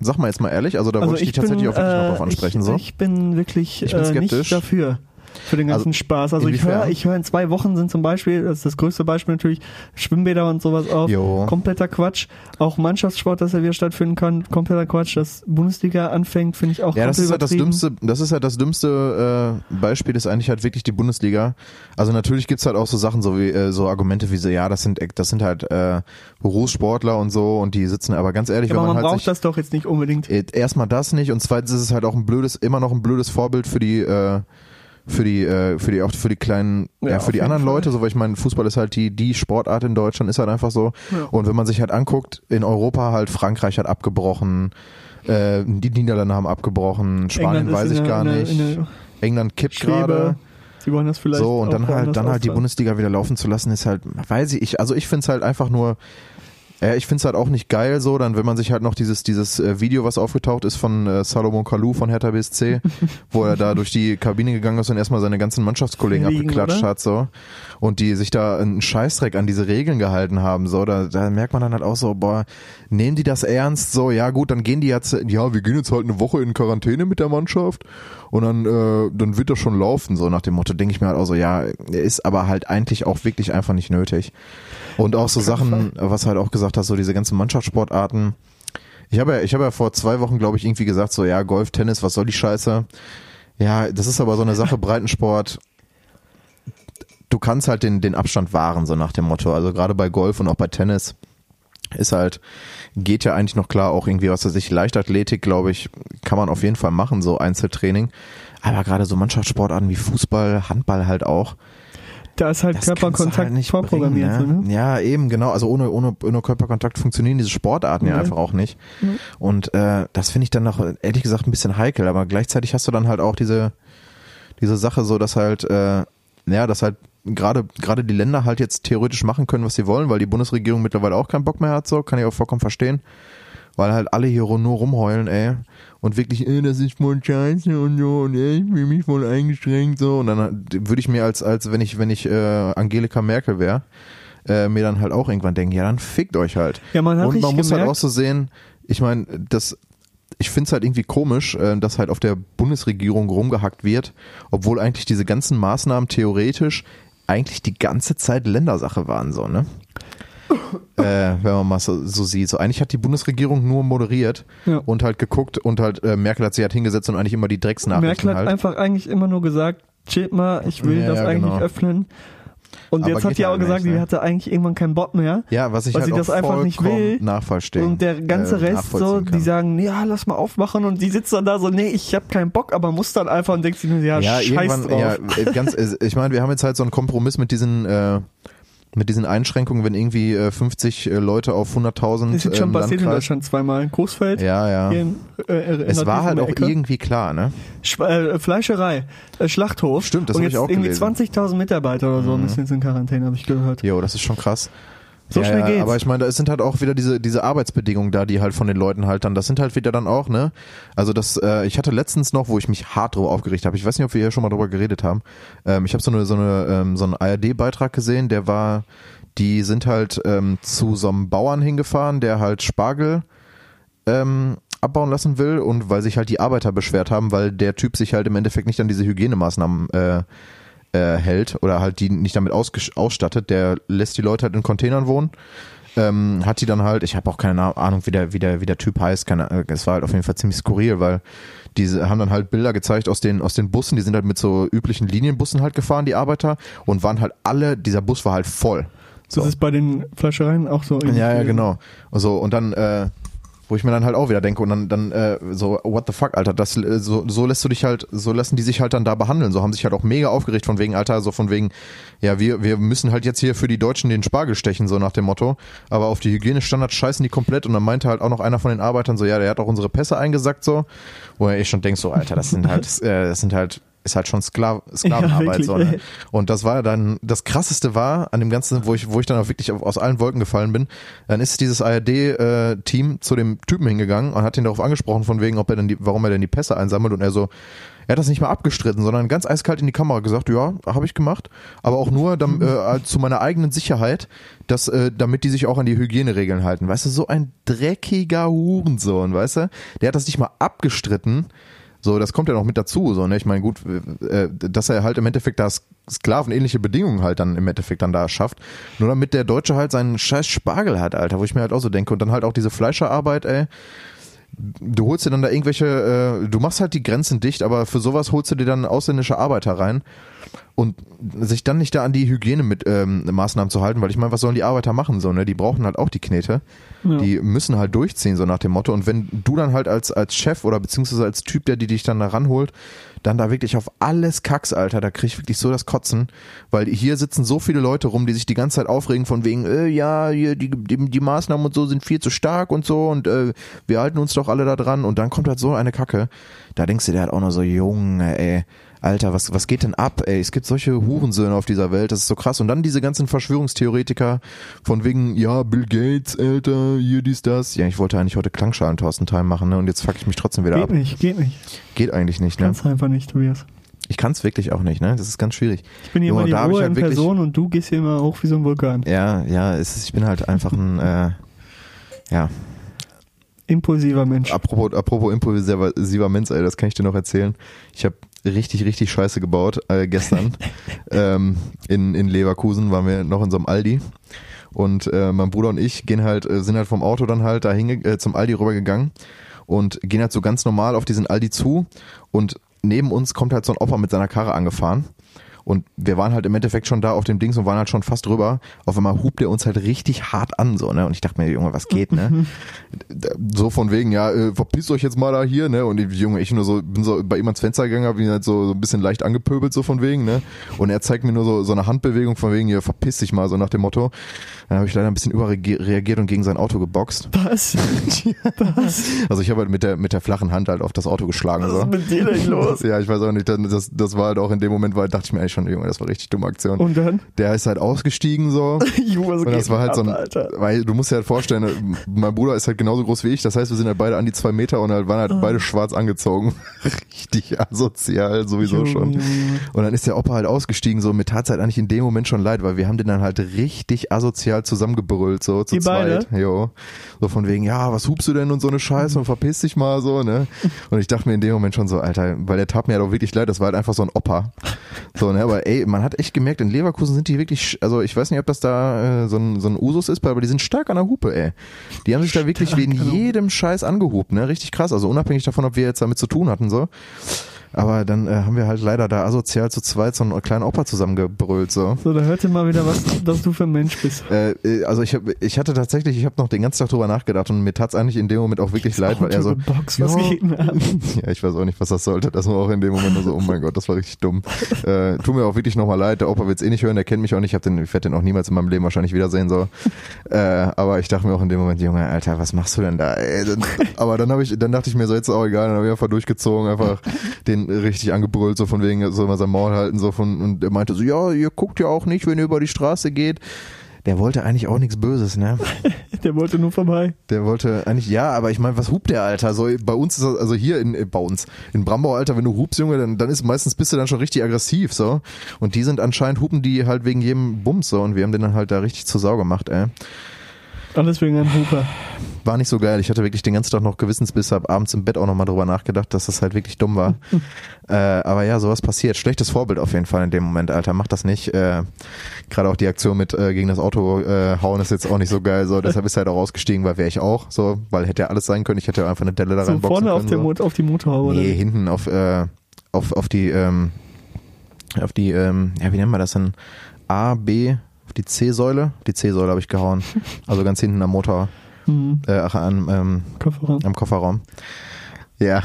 Sag mal jetzt mal ehrlich, also da wollte ich dich tatsächlich auch wirklich noch drauf ansprechen. ich, so. ich bin wirklich Ich bin äh, skeptisch. nicht dafür. Für den ganzen Also, Spaß. Also ich höre, ich höre in zwei Wochen sind zum Beispiel, das ist das größte Beispiel natürlich, Schwimmbäder und sowas auf. Jo. Kompletter Quatsch. Auch Mannschaftssport, dass er wieder stattfinden kann, kompletter Quatsch. Dass Bundesliga anfängt, finde ich auch Ja, das ist halt das dümmste, das ist halt das dümmste äh, Beispiel, ist eigentlich halt wirklich die Bundesliga. Also natürlich gibt's halt auch so Sachen, so wie äh, so Argumente wie so, ja, das sind das sind halt äh, Berufssportler und so und die sitzen, aber ganz ehrlich, Ja, aber wenn man man halt braucht sich, das doch jetzt nicht unbedingt. Äh, Erstmal das nicht und zweitens ist es halt auch ein blödes, immer noch ein blödes Vorbild für die, äh, für die, äh, für die, auch für die kleinen, ja, Ja, für die anderen Fall. Leute, so weil ich meine, Fußball ist halt die, die Sportart in Deutschland, ist halt einfach so. Ja. Und wenn man sich halt anguckt, in Europa halt Frankreich hat abgebrochen, äh, die Niederlande haben abgebrochen, Spanien England weiß ich gar in der- nicht. in der England kippt gerade. Sie wollen das vielleicht So, und dann halt, dann halt die. Bundesliga wieder laufen zu lassen, ist halt, weiß ich, ich also ich find's halt einfach nur, äh, ich find's halt auch nicht geil so, dann wenn man sich halt noch dieses, dieses äh, Video, was aufgetaucht ist von äh, Salomon Kalou von Hertha BSC, [LAUGHS] wo er da durch die Kabine gegangen ist und erstmal seine ganzen Mannschaftskollegen Liegen, abgeklatscht oder? hat, so, und die sich da einen Scheißdreck an diese Regeln gehalten haben, so, da, da merkt man dann halt auch so, boah, nehmen die das ernst, so, ja gut, dann gehen die jetzt, ja, wir gehen jetzt halt eine Woche in Quarantäne mit der Mannschaft und dann, äh, dann wird das schon laufen, so nach dem Motto, denke ich mir halt auch so, ja, ist aber halt eigentlich auch wirklich einfach nicht nötig. Und auch so Sachen, was halt auch gesagt hast, so diese ganzen Mannschaftssportarten. Ich habe ja, ich habe ja vor zwei Wochen, glaube ich, irgendwie gesagt, so, ja, Golf, Tennis, was soll die Scheiße? Ja, das ist aber so eine Sache, [LAUGHS] Breitensport. Du kannst halt den, den Abstand wahren, so nach dem Motto. Also gerade bei Golf und auch bei Tennis ist halt, geht ja eigentlich noch klar, auch irgendwie, was weiß ich, Leichtathletik, glaube ich, kann man auf jeden Fall machen, so Einzeltraining. Aber gerade so Mannschaftssportarten wie Fußball, Handball halt auch. Da ist halt das Körperkontakt halt nicht vorprogrammiert. bringen, so, ne? ne? Ja, eben, genau. Also ohne, ohne, ohne Körperkontakt funktionieren diese Sportarten ja Nee. einfach auch nicht. Und äh, das finde ich dann noch, ehrlich gesagt, ein bisschen heikel. Aber gleichzeitig hast du dann halt auch diese, diese Sache so, dass halt, äh, ja, dass halt gerade gerade die Länder halt jetzt theoretisch machen können, was sie wollen, weil die Bundesregierung mittlerweile auch keinen Bock mehr hat, so, kann ich auch vollkommen verstehen. Weil halt alle hier nur rumheulen, ey. Und wirklich, ey, das ist voll scheiße und so, und ey, ich fühle mich voll eingeschränkt, so. Und dann würde ich mir als, als wenn ich, wenn ich äh, Angelika Merkel wäre, äh, mir dann halt auch irgendwann denken, ja, dann fickt euch halt. Ja, man hat und man muss halt gemerkt- auch so sehen, ich meine, das, ich finde es halt irgendwie komisch, äh, dass halt auf der Bundesregierung rumgehackt wird, obwohl eigentlich diese ganzen Maßnahmen theoretisch eigentlich die ganze Zeit Ländersache waren, so, ne? [LAUGHS] äh, wenn man mal so, so sieht. So eigentlich hat die Bundesregierung nur moderiert Ja. und halt geguckt und halt äh, Merkel hat sich halt hingesetzt und eigentlich immer die Drecksnachrichten Merkel hat halt. einfach eigentlich immer nur gesagt, chillt mal, ich will Ja, das ja, eigentlich genau. öffnen. Und Aber jetzt hat die auch gesagt, nicht, die ne? hatte eigentlich irgendwann keinen Bock mehr. ja, was ich weil halt sie das einfach nicht will. nachvollziehen. Und der ganze äh, Rest so, nachvollziehen die kann. sagen, ja, lass mal aufmachen und die sitzt dann da so, nee, ich hab keinen Bock, aber muss dann einfach und denkt sich nur, ja, ja, scheiß drauf. ja, ganz, äh, ich meine, wir haben jetzt halt so einen Kompromiss mit diesen, äh, mit diesen Einschränkungen, wenn irgendwie äh, 50 äh, Leute auf 100.000 das ist schon ähm, passiert in Landkreis- Deutschland zweimal. In Coesfeld, Ja, ja. in, äh, in Es war halt auch Ecke. irgendwie klar, ne? Sch äh, Fleischerei, äh, Schlachthof. Stimmt, das und hab ich auch irgendwie gelesen. Mhm. 20.000 Mitarbeiter oder so müssen jetzt in Quarantäne, habe ich gehört. Jo, das ist schon krass. So ja, schnell geht's. Aber ich meine, da sind halt auch wieder diese, diese Arbeitsbedingungen da, die halt von den Leuten halt dann, das sind halt wieder dann auch, ne? Also das, äh, ich hatte letztens noch, wo ich mich hart drüber aufgeregt habe, ich weiß nicht, ob wir hier schon mal drüber geredet haben, ähm, ich habe so eine, so eine, ähm, so einen ARD-Beitrag gesehen, der war, die sind halt ähm, zu so einem Bauern hingefahren, der halt Spargel ähm, abbauen lassen will und weil sich halt die Arbeiter beschwert haben, weil der Typ sich halt im Endeffekt nicht an diese Hygienemaßnahmen äh, äh, hält oder halt die nicht damit ausstattet, der lässt die Leute halt in Containern wohnen. Ähm, hat die dann halt, ich habe auch keine Ahnung, wie der, wie der, wie der Typ heißt, keine, Ahnung, es war halt auf jeden Fall ziemlich skurril, weil diese haben dann halt Bilder gezeigt aus den, aus den Bussen, die sind halt mit so üblichen Linienbussen halt gefahren, die Arbeiter, und waren halt alle, dieser Bus war halt voll. So. Das ist bei den Fleischereien auch so. irgendwie Ja, ja, gewesen. genau. Und so, und dann, äh, wo ich mir dann halt auch wieder denke und dann, dann äh, so, what the fuck, Alter, das, äh, so, so lässt du dich halt, so lassen die sich halt dann da behandeln. So haben sich halt auch mega aufgeregt von wegen, Alter, so von wegen, ja, wir, wir müssen halt jetzt hier für die Deutschen den Spargel stechen, so nach dem Motto. Aber auf die Hygienestandards scheißen die komplett und dann meinte halt auch noch einer von den Arbeitern so, ja, der hat auch unsere Pässe eingesackt, so. Wo er eh schon denkt, so, Alter, das sind halt, [LAUGHS] äh, das sind halt, ist halt schon Sklav [LAUGHS] Sklavenarbeit, wirklich, so, ne? Und das war dann, das krasseste war an dem Ganzen, wo ich, wo ich dann auch wirklich aus allen Wolken gefallen bin, dann ist dieses ARD-Team zu dem Typen hingegangen und hat ihn darauf angesprochen, von wegen, ob er denn die, warum er denn die Pässe einsammelt und er so, er hat das nicht mal abgestritten, sondern ganz eiskalt in die Kamera gesagt, ja, habe ich gemacht, aber auch nur dam, [LAUGHS] äh, zu meiner eigenen Sicherheit, dass, äh, damit die sich auch an die Hygieneregeln halten. Weißt du, so ein dreckiger Hurensohn, weißt du? Der hat das nicht mal abgestritten. So, das kommt ja noch mit dazu, so, ne? Ich meine, gut, äh, dass er halt im Endeffekt da sk- sklavenähnliche Bedingungen halt dann im Endeffekt dann da schafft. Nur damit der Deutsche halt seinen scheiß Spargel hat, Alter, wo ich mir halt auch so denke. Und dann halt auch diese Fleischerarbeit, ey. Du holst dir dann da irgendwelche, äh, du machst halt die Grenzen dicht, aber für sowas holst du dir dann ausländische Arbeiter rein und sich dann nicht da an die Hygiene mit ähm, Maßnahmen zu halten, weil ich meine, was sollen die Arbeiter machen so, ne? Die brauchen halt auch die Knete. Ja. Die müssen halt durchziehen, so nach dem Motto. Und wenn du dann halt als, als Chef oder beziehungsweise als Typ, der die dich dann da ranholt, dann da wirklich auf alles kackst, Alter, da krieg ich wirklich so das Kotzen. Weil hier sitzen so viele Leute rum, die sich die ganze Zeit aufregen von wegen, äh, ja, hier, die, die, die Maßnahmen und so sind viel zu stark und so und äh, wir halten uns doch alle da dran. Und dann kommt halt so eine Kacke. Da denkst du dir halt auch noch so, Junge, ey. Alter, was, was geht denn ab, ey? Es gibt solche Hurensöhne auf dieser Welt, das ist so krass. Und dann diese ganzen Verschwörungstheoretiker von wegen, ja, Bill Gates, Alter, hier dies, das. Ja, ich wollte eigentlich heute Klangschalen Thorsten Time machen, ne? Und jetzt fuck ich mich trotzdem wieder Geht ab. nicht, geht nicht. Geht eigentlich nicht, ne? Kannst einfach nicht, Tobias. Ich kann es wirklich auch nicht, ne? Das ist ganz schwierig. Ich bin hier Junge, immer die Ruhe halt in Person und du gehst hier immer hoch wie so ein Vulkan. Ja, ja, ist, ich bin halt einfach ein, äh, ja, Impulsiver Mensch. Apropos, apropos impulsiver Mensch, ey, das kann ich dir noch erzählen. Ich habe richtig, richtig Scheiße gebaut äh, gestern. [LAUGHS] ähm, in, in Leverkusen waren wir noch in so einem Aldi. Und äh, mein Bruder und ich gehen halt, äh, sind halt vom Auto dann halt da hinge äh, zum Aldi rübergegangen und gehen halt so ganz normal auf diesen Aldi zu und neben uns kommt halt so ein Opa mit seiner Karre angefahren. Und wir waren halt im Endeffekt schon da auf dem Dings und waren halt schon fast drüber. Auf einmal hupt er uns halt richtig hart an, so, ne? Und ich dachte mir, Junge, was geht, ne? [LAUGHS] so von wegen, ja, äh, verpisst euch jetzt mal da hier, ne? Und die Junge, ich nur so, bin so bei ihm ans Fenster gegangen, hab ihn halt so, so ein bisschen leicht angepöbelt, so von wegen, ne? Und er zeigt mir nur so, so eine Handbewegung von wegen, hier, verpiss dich mal, so nach dem Motto. Dann habe ich leider ein bisschen überreagiert und gegen sein Auto geboxt. Was? [LAUGHS] Was? Also ich habe halt mit der, mit der flachen Hand halt auf das Auto geschlagen, Was so. ist mit dir denn los? [LAUGHS] Ja, ich weiß auch nicht, das, das war halt auch in dem Moment, weil dachte ich mir eigentlich schon, Junge, das war richtig dumme Aktion. Und dann? Der ist halt ausgestiegen so. [LAUGHS] Junge, Und das war halt ab, so ein, Alter? weil du musst dir halt vorstellen, mein Bruder ist halt genauso groß wie ich, das heißt, wir sind halt beide an die zwei Meter und halt waren halt beide schwarz angezogen. Richtig asozial sowieso Junge, schon. Und dann ist der Opa halt ausgestiegen, so mir tat's halt eigentlich in dem Moment schon leid, weil wir haben den dann halt richtig asozial zusammengebrüllt, so zu Die beide? zweit. Jo. So von wegen, ja, was hupst du denn und so eine Scheiße und verpiss dich mal so, ne? [LAUGHS] Und ich dachte mir in dem Moment schon so, Alter, weil der tat mir ja doch wirklich leid, das war halt einfach so ein Opa. So, ne, aber ey, man hat echt gemerkt, in Leverkusen sind die wirklich, also ich weiß nicht, ob das da äh, so, ein, so ein Usus ist, aber die sind stark an der Hupe, ey. Die haben sich da wirklich wegen jedem Scheiß angehupt, ne? Richtig krass, also unabhängig davon, ob wir jetzt damit zu tun hatten, so. Aber dann äh, haben wir halt leider da asozial zu zweit so einen kleinen Opa zusammengebrüllt, so. So, da hörte mal wieder, was [LAUGHS] dass du für ein Mensch bist. Äh, äh, also ich hab, ich hatte tatsächlich, ich habe noch den ganzen Tag drüber nachgedacht und mir tat's eigentlich in dem Moment auch wirklich leid, weil er so, Box, was [LAUGHS] ja, ich weiß auch nicht, was das sollte. Das war auch in dem Moment nur so, oh mein Gott, das war richtig dumm. Äh, tut mir auch wirklich nochmal leid. Der Opa wird's eh nicht hören, der kennt mich auch nicht. Ich, den, ich werde den auch niemals in meinem Leben wahrscheinlich wiedersehen. So. Äh, aber ich dachte mir auch in dem Moment, Junge, Alter, was machst du denn da? Ey? Dann, aber dann habe ich, dann dachte ich mir so, jetzt ist auch egal. Dann habe ich einfach durchgezogen, einfach den richtig angebrüllt, so von wegen, so immer sein Maul halten, so von, und er meinte so, ja, ihr guckt ja auch nicht, wenn ihr über die Straße geht. Der wollte eigentlich auch nichts Böses, ne? [LAUGHS] Der wollte nur vorbei. Der wollte eigentlich, ja, aber ich meine, was hupt der, Alter? So, bei uns ist das, also hier in, äh, bei uns, in Brambau, Alter, wenn du hupst, Junge, dann, dann ist meistens bist du dann schon richtig aggressiv, so. Und die sind anscheinend, hupen die halt wegen jedem Bums, so. Und wir haben den dann halt da richtig zur Sau gemacht, ey. Alles wegen einem Huper. War nicht so geil. Ich hatte wirklich den ganzen Tag noch Gewissensbiss, hab abends im Bett auch nochmal drüber nachgedacht, dass das halt wirklich dumm war. [LAUGHS] äh, aber ja, sowas passiert. Schlechtes Vorbild auf jeden Fall in dem Moment, Alter. Mach das nicht. Äh, Gerade auch die Aktion mit äh, gegen das Auto äh, hauen ist jetzt auch nicht so geil. So, deshalb ist er halt auch ausgestiegen, weil wäre ich auch. So, weil hätte ja alles sein können. Ich hätte ja einfach eine Delle da So reinboxen vorne auf, können. so. Mot auf die Motorhaube. oder Nee, hinten auf, äh, auf, auf die, ähm, auf die, ähm, ja, wie nennt man das denn? A, B, auf die C-Säule. Die C-Säule habe ich gehauen. [LAUGHS] Also ganz hinten am Motor, Mhm. äh, ach, an, ähm, Kofferraum. am Kofferraum. Ja,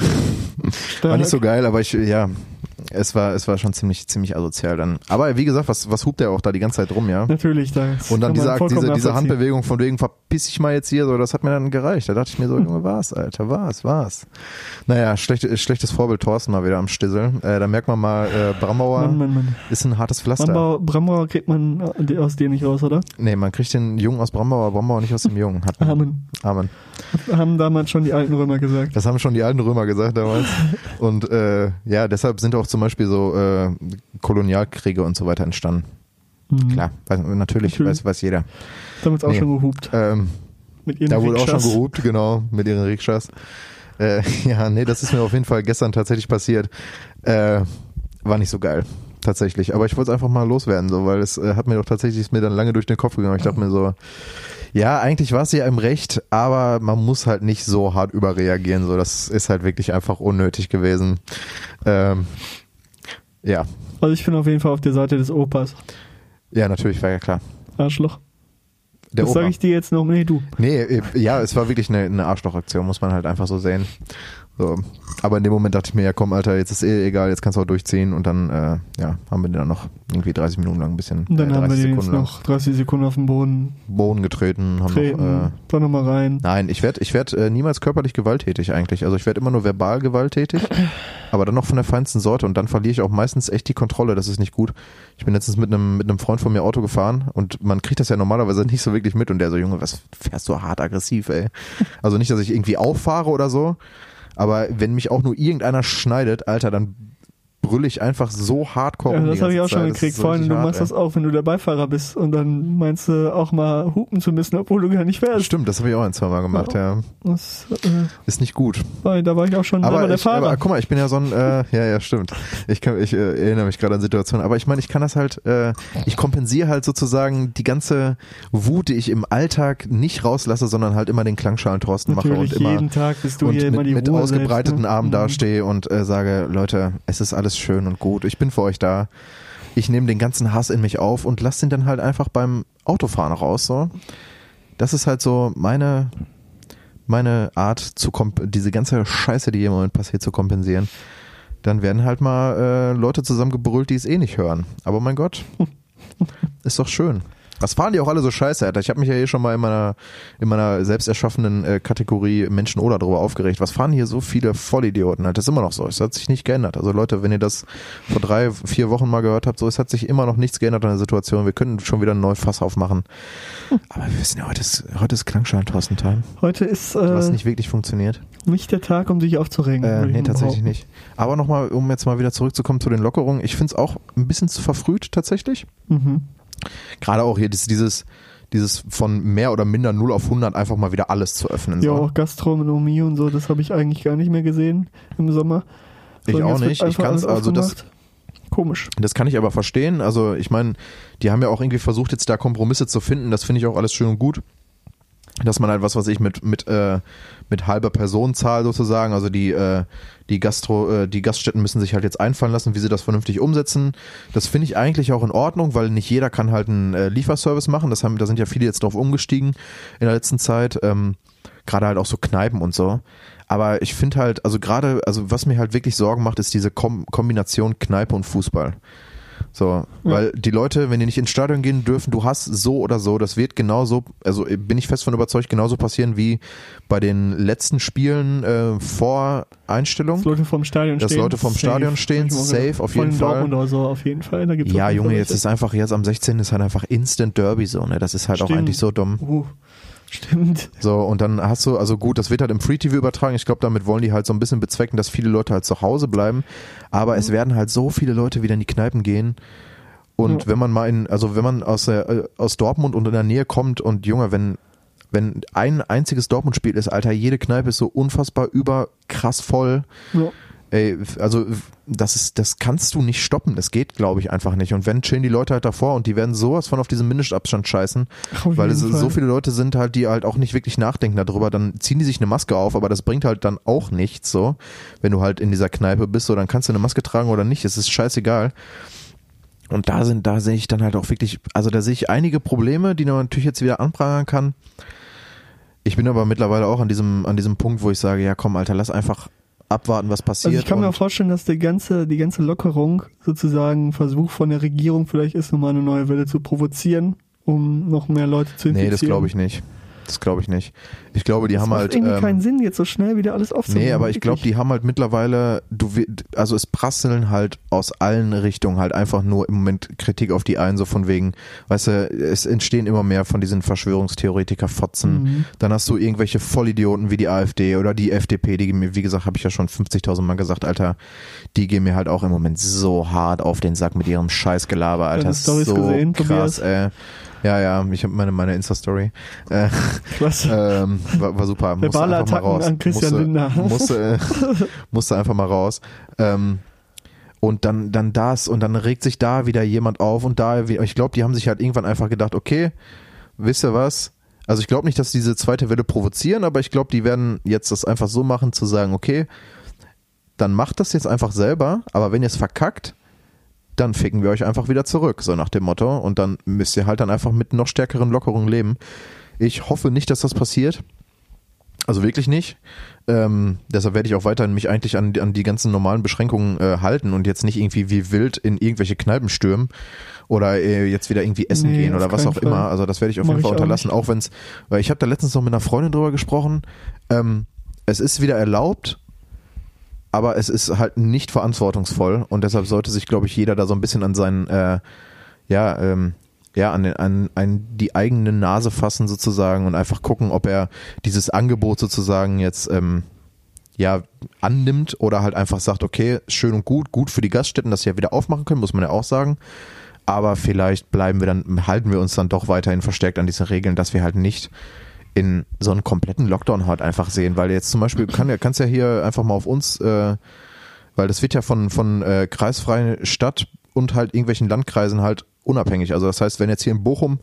[LAUGHS] war nicht so geil, aber ich, ja, es war, es war schon ziemlich, ziemlich asozial dann. Aber wie gesagt, was, was hupt der auch da die ganze Zeit rum, ja? Natürlich, da Und dann diese, diese, diese. Handbewegung von wegen, verpiss ich mal jetzt hier, so, das hat mir dann gereicht. Da dachte ich mir so, Junge, war's, Alter, war's, war's. Naja, schlecht, schlechtes Vorbild Thorsten mal wieder am Stissel. Äh, da merkt man mal, äh, Brammauer Mann, Mann, Mann. ist ein hartes Pflaster. Brambauer, Brambauer kriegt man aus dir nicht raus, oder? Nee, man kriegt den Jungen aus Brambauer, Brambauer nicht aus dem Jungen. Hat. Amen. Amen. Haben damals schon die alten Römer gesagt. Das haben schon die alten Römer gesagt damals. Und äh, ja, deshalb sind auch zum Beispiel so äh, Kolonialkriege und so weiter entstanden. Mhm. Klar, weiß, natürlich, Natürlich. Weiß, weiß jeder. Damals auch Nee. schon gehupt. Ähm, Mit ihren Da wurde auch schon gehupt, genau, mit ihren Rikschas. Äh, [LAUGHS] ja, nee, das ist mir auf jeden Fall gestern tatsächlich passiert. Äh, war nicht so geil, tatsächlich. Aber ich wollte es einfach mal loswerden, so, weil es äh, hat mir doch tatsächlich ist mir dann lange durch den Kopf gegangen. Ich dachte mir so, ja, eigentlich war es ja im Recht, aber man muss halt nicht so hart überreagieren. So, das ist halt wirklich einfach unnötig gewesen. Ähm, ja, Also ich bin auf jeden Fall auf der Seite des Opas. ja, natürlich war ja klar. Arschloch. Der das sage ich dir jetzt noch. Nee, du. Nee, äh, ja, es war wirklich eine, eine Arschlochaktion, muss man halt einfach so sehen. So. Aber in dem Moment dachte ich mir, ja komm, Alter, jetzt ist eh egal, jetzt kannst du auch durchziehen und dann, äh, ja, haben wir den dann noch irgendwie 30 Minuten lang ein bisschen, Und dann äh, haben wir 30 den jetzt noch 30 Sekunden auf den Boden Boden getreten, haben treten, noch, äh, dann nochmal rein. Nein, ich werde ich werd, äh, niemals körperlich gewalttätig eigentlich. Also ich werde immer nur verbal gewalttätig, [CLEARS THROAT] aber dann noch von der feinsten Sorte und dann verliere ich auch meistens echt die Kontrolle. Das ist nicht gut. Ich bin letztens mit einem mit einem Freund von mir Auto gefahren und man kriegt das ja normalerweise nicht so wirklich mit und der so, Junge, was fährst du hart aggressiv, ey. [LAUGHS] Also nicht, dass ich irgendwie auffahre oder so, aber wenn mich auch nur irgendeiner schneidet, Alter, dann brülle ich einfach so hardcore Ja, das habe ich auch schon Zeit. Das gekriegt. Vor allem, du hart, machst ey. das auch, wenn du der Beifahrer bist und dann meinst du auch mal hupen zu müssen, obwohl du gar nicht fährst. Stimmt, das habe ich auch ein, zwei Mal gemacht, ja. Das, äh, Ist nicht gut. war, da war ich auch schon Aber, der ich, Fahrer. aber guck mal, ich bin ja so ein, äh, ja, ja, stimmt. Ich, kann, ich äh, erinnere mich gerade an Situationen. Aber ich meine, ich kann das halt, äh, ich kompensiere halt sozusagen die ganze Wut, die ich im Alltag nicht rauslasse, sondern halt immer den Klangschalen-Thorsten mache und immer jeden Tag bist du und hier mit, immer die mit Ruhe ausgebreiteten selbst, ne? Armen Mhm. dastehe und äh, sage, Leute, es ist alles schön und gut. Ich bin für euch da. ich nehme den ganzen Hass in mich auf und lasse den dann halt einfach beim Autofahren raus. So. Das ist halt so meine, meine Art, zu diese ganze Scheiße, die hier im Moment passiert, zu kompensieren. Dann werden halt mal äh, Leute zusammengebrüllt, die es eh nicht hören. Aber mein Gott, [LAUGHS] ist doch schön. Was fahren die auch alle so scheiße, Alter? Ich habe mich ja hier schon mal in meiner, in meiner selbst erschaffenen äh, Kategorie Menschen oder drüber aufgeregt. Was fahren hier so viele Vollidioten? Halt, das ist immer noch so. Es hat sich nicht geändert. Also Leute, wenn ihr das vor drei, vier Wochen mal gehört habt, so, es hat sich immer noch nichts geändert an der Situation. Wir können schon wieder ein neues Fass aufmachen. Aber wir wissen ja, heute ist, heute ist Klangschein, Thorsten Time. Heute ist Was äh, nicht wirklich funktioniert. nicht der Tag, um sich aufzuregen. Äh, nee, tatsächlich behaupten. nicht. Aber nochmal, um jetzt mal wieder zurückzukommen zu den Lockerungen. Ich finde es auch ein bisschen zu verfrüht tatsächlich. Mhm. Gerade auch hier dieses, dieses, von mehr oder minder 0 auf 100 einfach mal wieder alles zu öffnen. Ja, So. auch Gastronomie und so, das habe ich eigentlich gar nicht mehr gesehen im Sommer. Ich So, auch jetzt wird nicht. Ich kann's, alles also das. Komisch. das kann ich aber verstehen. Also ich meine, die haben ja auch irgendwie versucht, jetzt da Kompromisse zu finden. Das finde ich auch alles schön und gut. Dass man halt was, was ich mit, mit, äh, mit halber Personenzahl sozusagen, also die, äh, die Gastro, äh, die Gaststätten müssen sich halt jetzt einfallen lassen, wie sie das vernünftig umsetzen. Das finde ich eigentlich auch in Ordnung, weil nicht jeder kann halt einen äh, Lieferservice machen. Das haben, da sind ja viele jetzt drauf umgestiegen in der letzten Zeit. Ähm, gerade halt auch so Kneipen und so. Aber ich finde halt, also gerade, also was mir halt wirklich Sorgen macht, ist diese Kom Kombination Kneipe und Fußball. So, weil die Leute, wenn die nicht ins Stadion gehen dürfen, du hast so oder so, das wird genauso, also bin ich fest von überzeugt, genauso passieren wie bei den letzten Spielen äh, vor Einstellung. Dass Leute vom Stadion Dass stehen. Leute vom Stadion stehen, safe, auf jeden Fall. Dortmund oder so, auf jeden Fall. Da gibt's Ja, Junge, jetzt ist einfach, jetzt am 16. ist halt einfach Instant Derby so, ne? Das ist halt auch Stimmt. eigentlich so dumm. Uh, stimmt. So, und dann hast du, also gut, das wird halt im Free TV übertragen. Ich glaube, damit wollen die halt so ein bisschen bezwecken, dass viele Leute halt zu Hause bleiben. Aber es werden halt so viele Leute wieder in die Kneipen gehen. Und Ja. wenn man mal in, also wenn man aus, der, äh, aus Dortmund und in der Nähe kommt und Junge, wenn, wenn ein einziges Dortmund-Spiel ist, Alter, jede Kneipe ist so unfassbar überkrass voll. Ja. Ey, also das ist, das kannst du nicht stoppen. Das geht, glaube ich, einfach nicht. Und wenn chillen die Leute halt davor und die werden sowas von auf diesen Mindestabstand scheißen, Auf weil es jeden so Fall. viele Leute sind halt, die halt auch nicht wirklich nachdenken darüber, dann ziehen die sich eine Maske auf, aber das bringt halt dann auch nichts so. Wenn du halt in dieser Kneipe bist, so dann kannst du eine Maske tragen oder nicht, es ist scheißegal. Und da sind, da sehe ich dann halt auch wirklich, also da sehe ich einige Probleme, die man natürlich jetzt wieder anprangern kann. Ich bin aber mittlerweile auch an diesem, an diesem Punkt, wo ich sage, ja komm, Alter, lass einfach abwarten, was passiert. Also ich kann mir vorstellen, dass die ganze, die ganze Lockerung sozusagen ein Versuch von der Regierung vielleicht ist, nochmal eine neue Welle zu provozieren, um noch mehr Leute zu infizieren. Nee, das glaube ich nicht. Das glaube ich nicht. Ich glaube, die Das haben macht halt. irgendwie ähm, keinen Sinn, jetzt so schnell wieder alles aufzunehmen. Nee, aber ich glaube, die haben halt mittlerweile, du, also es prasseln halt aus allen Richtungen halt einfach nur im Moment Kritik auf die einen, so von wegen, weißt du, es entstehen immer mehr von diesen Verschwörungstheoretiker-Fotzen. Mhm. Dann hast du irgendwelche Vollidioten wie die AfD oder die FDP, die mir, wie gesagt, habe ich ja schon 50.000 Mal gesagt, Alter, die gehen mir halt auch im Moment so hart auf den Sack mit ihrem Scheißgelaber, Alter. Deine Storys so gesehen, krass, Tobias? ey. Ja, ja, ich habe meine, meine Insta-Story. Äh, Was? [LAUGHS] ähm, war, war super. Musste Verbale einfach mal Attacken raus. an Christian musste, Lindner. [LAUGHS] Musste, äh, musste einfach mal raus. Ähm, und dann, dann das und dann regt sich da wieder jemand auf und da, ich glaube, die haben sich halt irgendwann einfach gedacht, okay, wisst ihr was? Also ich glaube nicht, dass diese zweite Welle provozieren, aber ich glaube, die werden jetzt das einfach so machen, zu sagen, okay, dann macht das jetzt einfach selber, aber wenn ihr es verkackt, dann ficken wir euch einfach wieder zurück, so nach dem Motto. Und dann müsst ihr halt dann einfach mit noch stärkeren Lockerungen leben. Ich hoffe nicht, dass das passiert. Also wirklich nicht. Ähm, deshalb werde ich auch weiterhin mich eigentlich an, an die ganzen normalen Beschränkungen äh, halten und jetzt nicht irgendwie wie wild in irgendwelche Kneipen stürmen oder äh, jetzt wieder irgendwie essen Nee, gehen oder was auch Fall. immer. Also das werde ich auf Mach jeden Fall ich auch unterlassen, auch wenn es, weil ich habe da letztens noch mit einer Freundin drüber gesprochen. Ähm, es ist wieder erlaubt, aber es ist halt nicht verantwortungsvoll und deshalb sollte sich, glaube ich, jeder da so ein bisschen an seinen, äh, ja, ähm, ja, an, den, an, an die eigene Nase fassen sozusagen und einfach gucken, ob er dieses Angebot sozusagen jetzt ähm, ja annimmt oder halt einfach sagt, okay, schön und gut, gut für die Gaststätten, dass sie ja wieder aufmachen können, muss man ja auch sagen. Aber vielleicht bleiben wir dann, halten wir uns dann doch weiterhin verstärkt an diese Regeln, dass wir halt nicht in so einen kompletten Lockdown halt einfach sehen, weil jetzt zum Beispiel kann ja, kannst ja hier einfach mal auf uns, äh, weil das wird ja von, von äh, kreisfreien Stadt und halt irgendwelchen Landkreisen halt unabhängig. Also das heißt, wenn jetzt hier in Bochum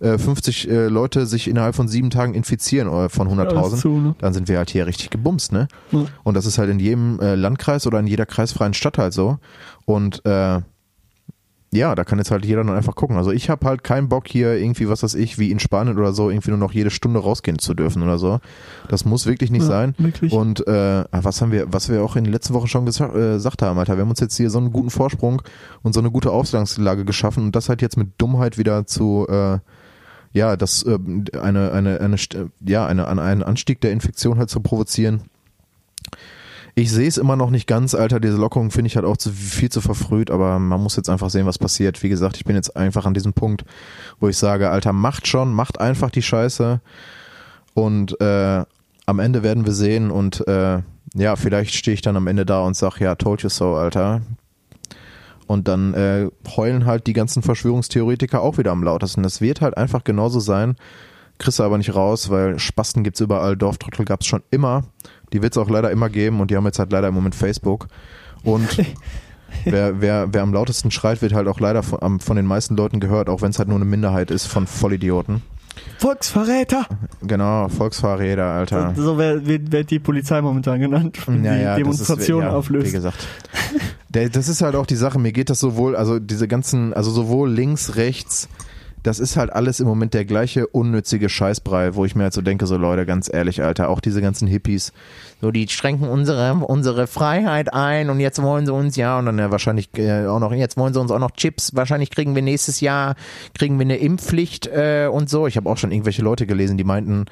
äh, 50 äh, Leute sich innerhalb von sieben Tagen infizieren äh, von Alles 100.000, zu, ne? dann sind wir halt hier richtig gebumst, ne? Ja. Und das ist halt in jedem äh, Landkreis oder in jeder kreisfreien Stadt halt so. Und äh, ja, da kann jetzt halt jeder dann einfach gucken. Also ich habe halt keinen Bock hier irgendwie, was weiß ich, wie in Spanien oder so, irgendwie nur noch jede Stunde rausgehen zu dürfen oder so. Das muss wirklich nicht Ja, sein. wirklich. Und äh, was haben wir, was wir auch in den letzten Wochen schon gesa- äh, gesagt haben, Alter, wir haben uns jetzt hier so einen guten Vorsprung und so eine gute Ausgangslage geschaffen und das halt jetzt mit Dummheit wieder zu äh, ja, das äh, eine eine eine ja, eine an einen Anstieg der Infektion halt zu provozieren. Ich sehe es immer noch nicht ganz, Alter. Diese Lockerung finde ich halt auch zu, viel zu verfrüht, aber man muss jetzt einfach sehen, was passiert. Wie gesagt, ich bin jetzt einfach an diesem Punkt, wo ich sage, Alter, macht schon, macht einfach die Scheiße und äh, am Ende werden wir sehen und äh, ja, vielleicht stehe ich dann am Ende da und sag, ja, told you so, Alter. Und dann äh, heulen halt die ganzen Verschwörungstheoretiker auch wieder am lautesten. Das wird halt einfach genauso sein. Kriegst du aber nicht raus, weil Spasten gibt's überall, Dorftrottel gab's schon immer. Die wird's auch leider immer geben und die haben jetzt halt leider im Moment Facebook. Und [LAUGHS] wer, wer, wer am lautesten schreit, wird halt auch leider von, von den meisten Leuten gehört, auch wenn es halt nur eine Minderheit ist von Vollidioten. Volksverräter! Genau, Volksfahrräder, Alter. So wird, wird, wird die Polizei momentan genannt, wenn Ja, die ja, Demonstrationen ist, ja, auflöst. Wie gesagt. Das ist halt auch die Sache, mir geht das sowohl, also diese ganzen, also sowohl links, rechts, das ist halt alles im Moment der gleiche unnützige Scheißbrei, wo ich mir halt so denke, so Leute, ganz ehrlich, Alter, auch diese ganzen Hippies, So, die schränken unsere, unsere Freiheit ein und jetzt wollen sie uns ja, und dann ja wahrscheinlich äh, auch noch, jetzt wollen sie uns auch noch Chips. Wahrscheinlich kriegen wir nächstes Jahr, kriegen wir eine Impfpflicht äh, und so. ich habe auch schon irgendwelche Leute gelesen, die meinten,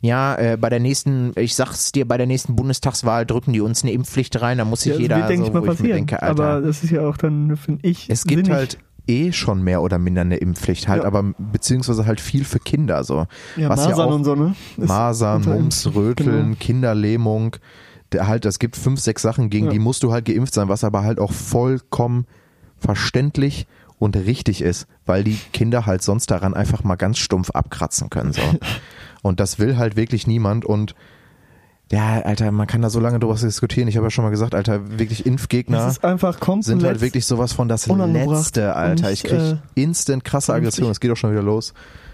Ja, äh, bei der nächsten, ich sag's dir, bei der nächsten Bundestagswahl drücken die uns eine Impfpflicht rein, da muss sich Ja, jeder wird, denke so, ich mal, wo ich passieren. denke, Alter. aber das ist ja auch dann, finde ich, es gibt sinnig. halt eh schon mehr oder minder eine Impfpflicht, halt, Ja. aber beziehungsweise halt viel für Kinder, so. ja, was ja Masern auch- und so, ne? Masern, Mumps, Röteln, Genau. Kinderlähmung. Der halt, es gibt fünf, sechs Sachen, gegen Ja. die musst du halt geimpft sein, was aber halt auch vollkommen verständlich und richtig ist, weil die Kinder halt sonst daran einfach mal ganz stumpf abkratzen können. So. [LAUGHS] und das will halt wirklich niemand und ja, Alter, man kann da so lange drüber diskutieren. Ich habe ja schon mal gesagt, Alter, wirklich Impfgegner ist einfach sind halt wirklich sowas von das Letzte, Alter. Ich nicht, krieg äh, instant krasse. Aggression. Es geht auch schon wieder los.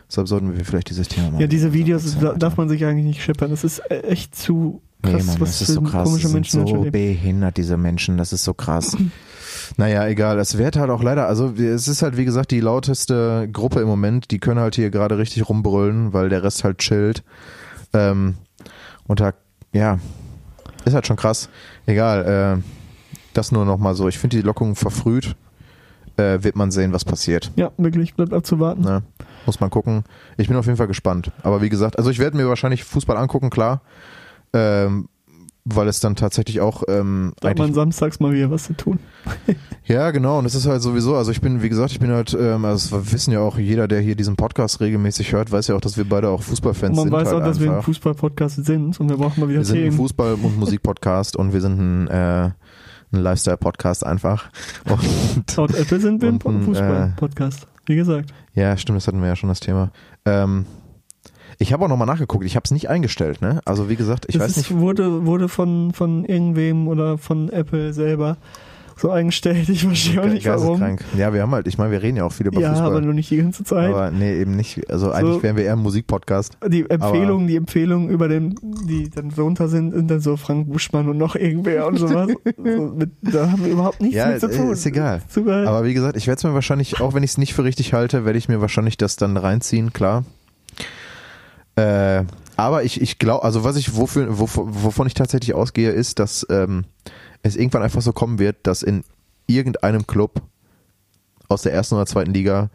Deshalb sollten wir vielleicht dieses Thema mal. Ja, diese Videos da, darf man sich eigentlich nicht schippern. Das ist äh, echt zu krass, Nee, Mann, was das ist für so krass. komische die sind Menschen so so behindert, diese Menschen. Das ist so krass. naja, egal. Es wird halt auch leider, also es ist halt wie gesagt die lauteste Gruppe im Moment. Die können halt hier gerade richtig rumbrüllen, weil der Rest halt chillt. Ähm, und da, ja, ist halt schon krass. Egal, äh, das nur nochmal so. Ich finde die Lockung verfrüht. Äh, wird man sehen, was passiert. Ja, wirklich, bleibt abzuwarten. Ne? Muss man gucken. Ich bin auf jeden Fall gespannt. Aber wie gesagt, also ich werde mir wahrscheinlich Fußball angucken, klar. Ähm, weil es dann tatsächlich auch ähm, Da hat eigentlich man samstags mal wieder was zu tun. [LAUGHS] ja, genau, und es ist halt sowieso, also ich bin, wie gesagt, ich bin halt, ähm, also das wissen ja auch jeder, der hier diesen Podcast regelmäßig hört, weiß ja auch, dass wir beide auch Fußballfans Und man sind. weiß halt auch, dass wir ein einfach. Fußball-Podcast sind und wir brauchen mal wieder wir sind ein Themen. Fußball- und [LAUGHS] Musik-Podcast und wir sind ein, äh, ein Lifestyle-Podcast einfach. [LAUGHS] Und, Laut Apple sind wir ein, äh, Fußball-Podcast. Wie gesagt. ja, stimmt, das hatten wir ja schon das Thema. Ähm, ich habe auch nochmal nachgeguckt, ich habe es nicht eingestellt, ne? Also wie gesagt, ich das weiß ist, nicht, Wurde, wurde von, von irgendwem oder von Apple selber so eingestellt. Ich verstehe auch nicht warum. geisteskrank. Ja, wir haben halt, ich meine, wir reden ja auch viel über Ja, Fußball. aber nur nicht die ganze Zeit. aber nee, eben nicht. Also eigentlich wären wir eher ein Musikpodcast. die Empfehlungen, die Empfehlungen über den, die dann drunter sind, sind dann so Frank Buschmann und noch irgendwer und sowas. [LAUGHS] so mit, da haben wir überhaupt nichts Ja, mit zu tun. ist egal. Geil. Aber wie gesagt, ich werde es mir wahrscheinlich, auch wenn ich es nicht für richtig halte, werde ich mir wahrscheinlich das dann reinziehen, klar. Äh, aber ich, ich glaube, also was ich, wofür, wovon, ich tatsächlich ausgehe, ist, dass ähm, es irgendwann einfach so kommen wird, dass in irgendeinem Club aus der ersten oder zweiten Liga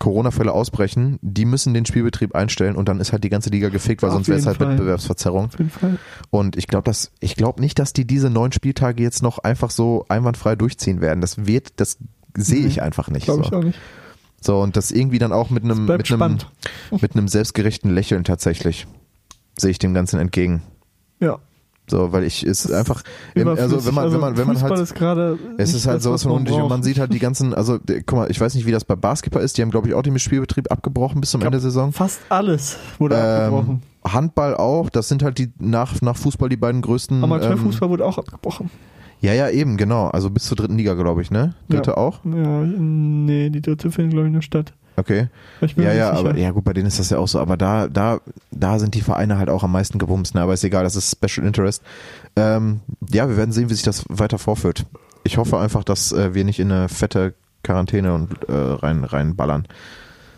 Corona-Fälle ausbrechen, die müssen den Spielbetrieb einstellen und dann ist halt die ganze Liga gefickt, weil Auf sonst wäre es halt Fall. Wettbewerbsverzerrung. Auf jeden Fall. Und ich glaube, dass ich glaube nicht, dass die diese neun Spieltage jetzt noch einfach so einwandfrei durchziehen werden. Das wird, das sehe ich einfach nicht. Glaube So. ich auch nicht. So und das irgendwie dann auch mit einem mit einem mit einem selbstgerechten Lächeln tatsächlich sehe ich dem Ganzen entgegen. Ja. So, weil ich es einfach also wenn man wenn man wenn man Fußball halt ist gerade es ist halt sowas was und man sieht halt die ganzen, also guck mal, ich weiß nicht, wie das bei Basketball ist, die haben glaube ich auch den Spielbetrieb abgebrochen bis zum glaub, Ende der Saison. Fast alles wurde abgebrochen. Ähm, Handball auch, das sind halt die nach, nach Fußball die beiden größten. Ähm, Amateurfußball wurde auch abgebrochen. Ja, ja, eben, genau. Also bis zur dritten Liga, glaube ich, ne? Dritte Ja. auch? Ja, nee, die dritte findet, glaube ich, nur statt. Okay. Ja, ja, sicher. aber ja gut, bei denen ist das ja auch so. Aber da, da, da sind die Vereine halt auch am meisten gebumst, ne? Aber ist egal, das ist Special Interest. Ähm, ja, wir werden sehen, wie sich das weiter vorführt. Ich hoffe einfach, dass äh, wir nicht in eine fette Quarantäne und äh, rein reinballern.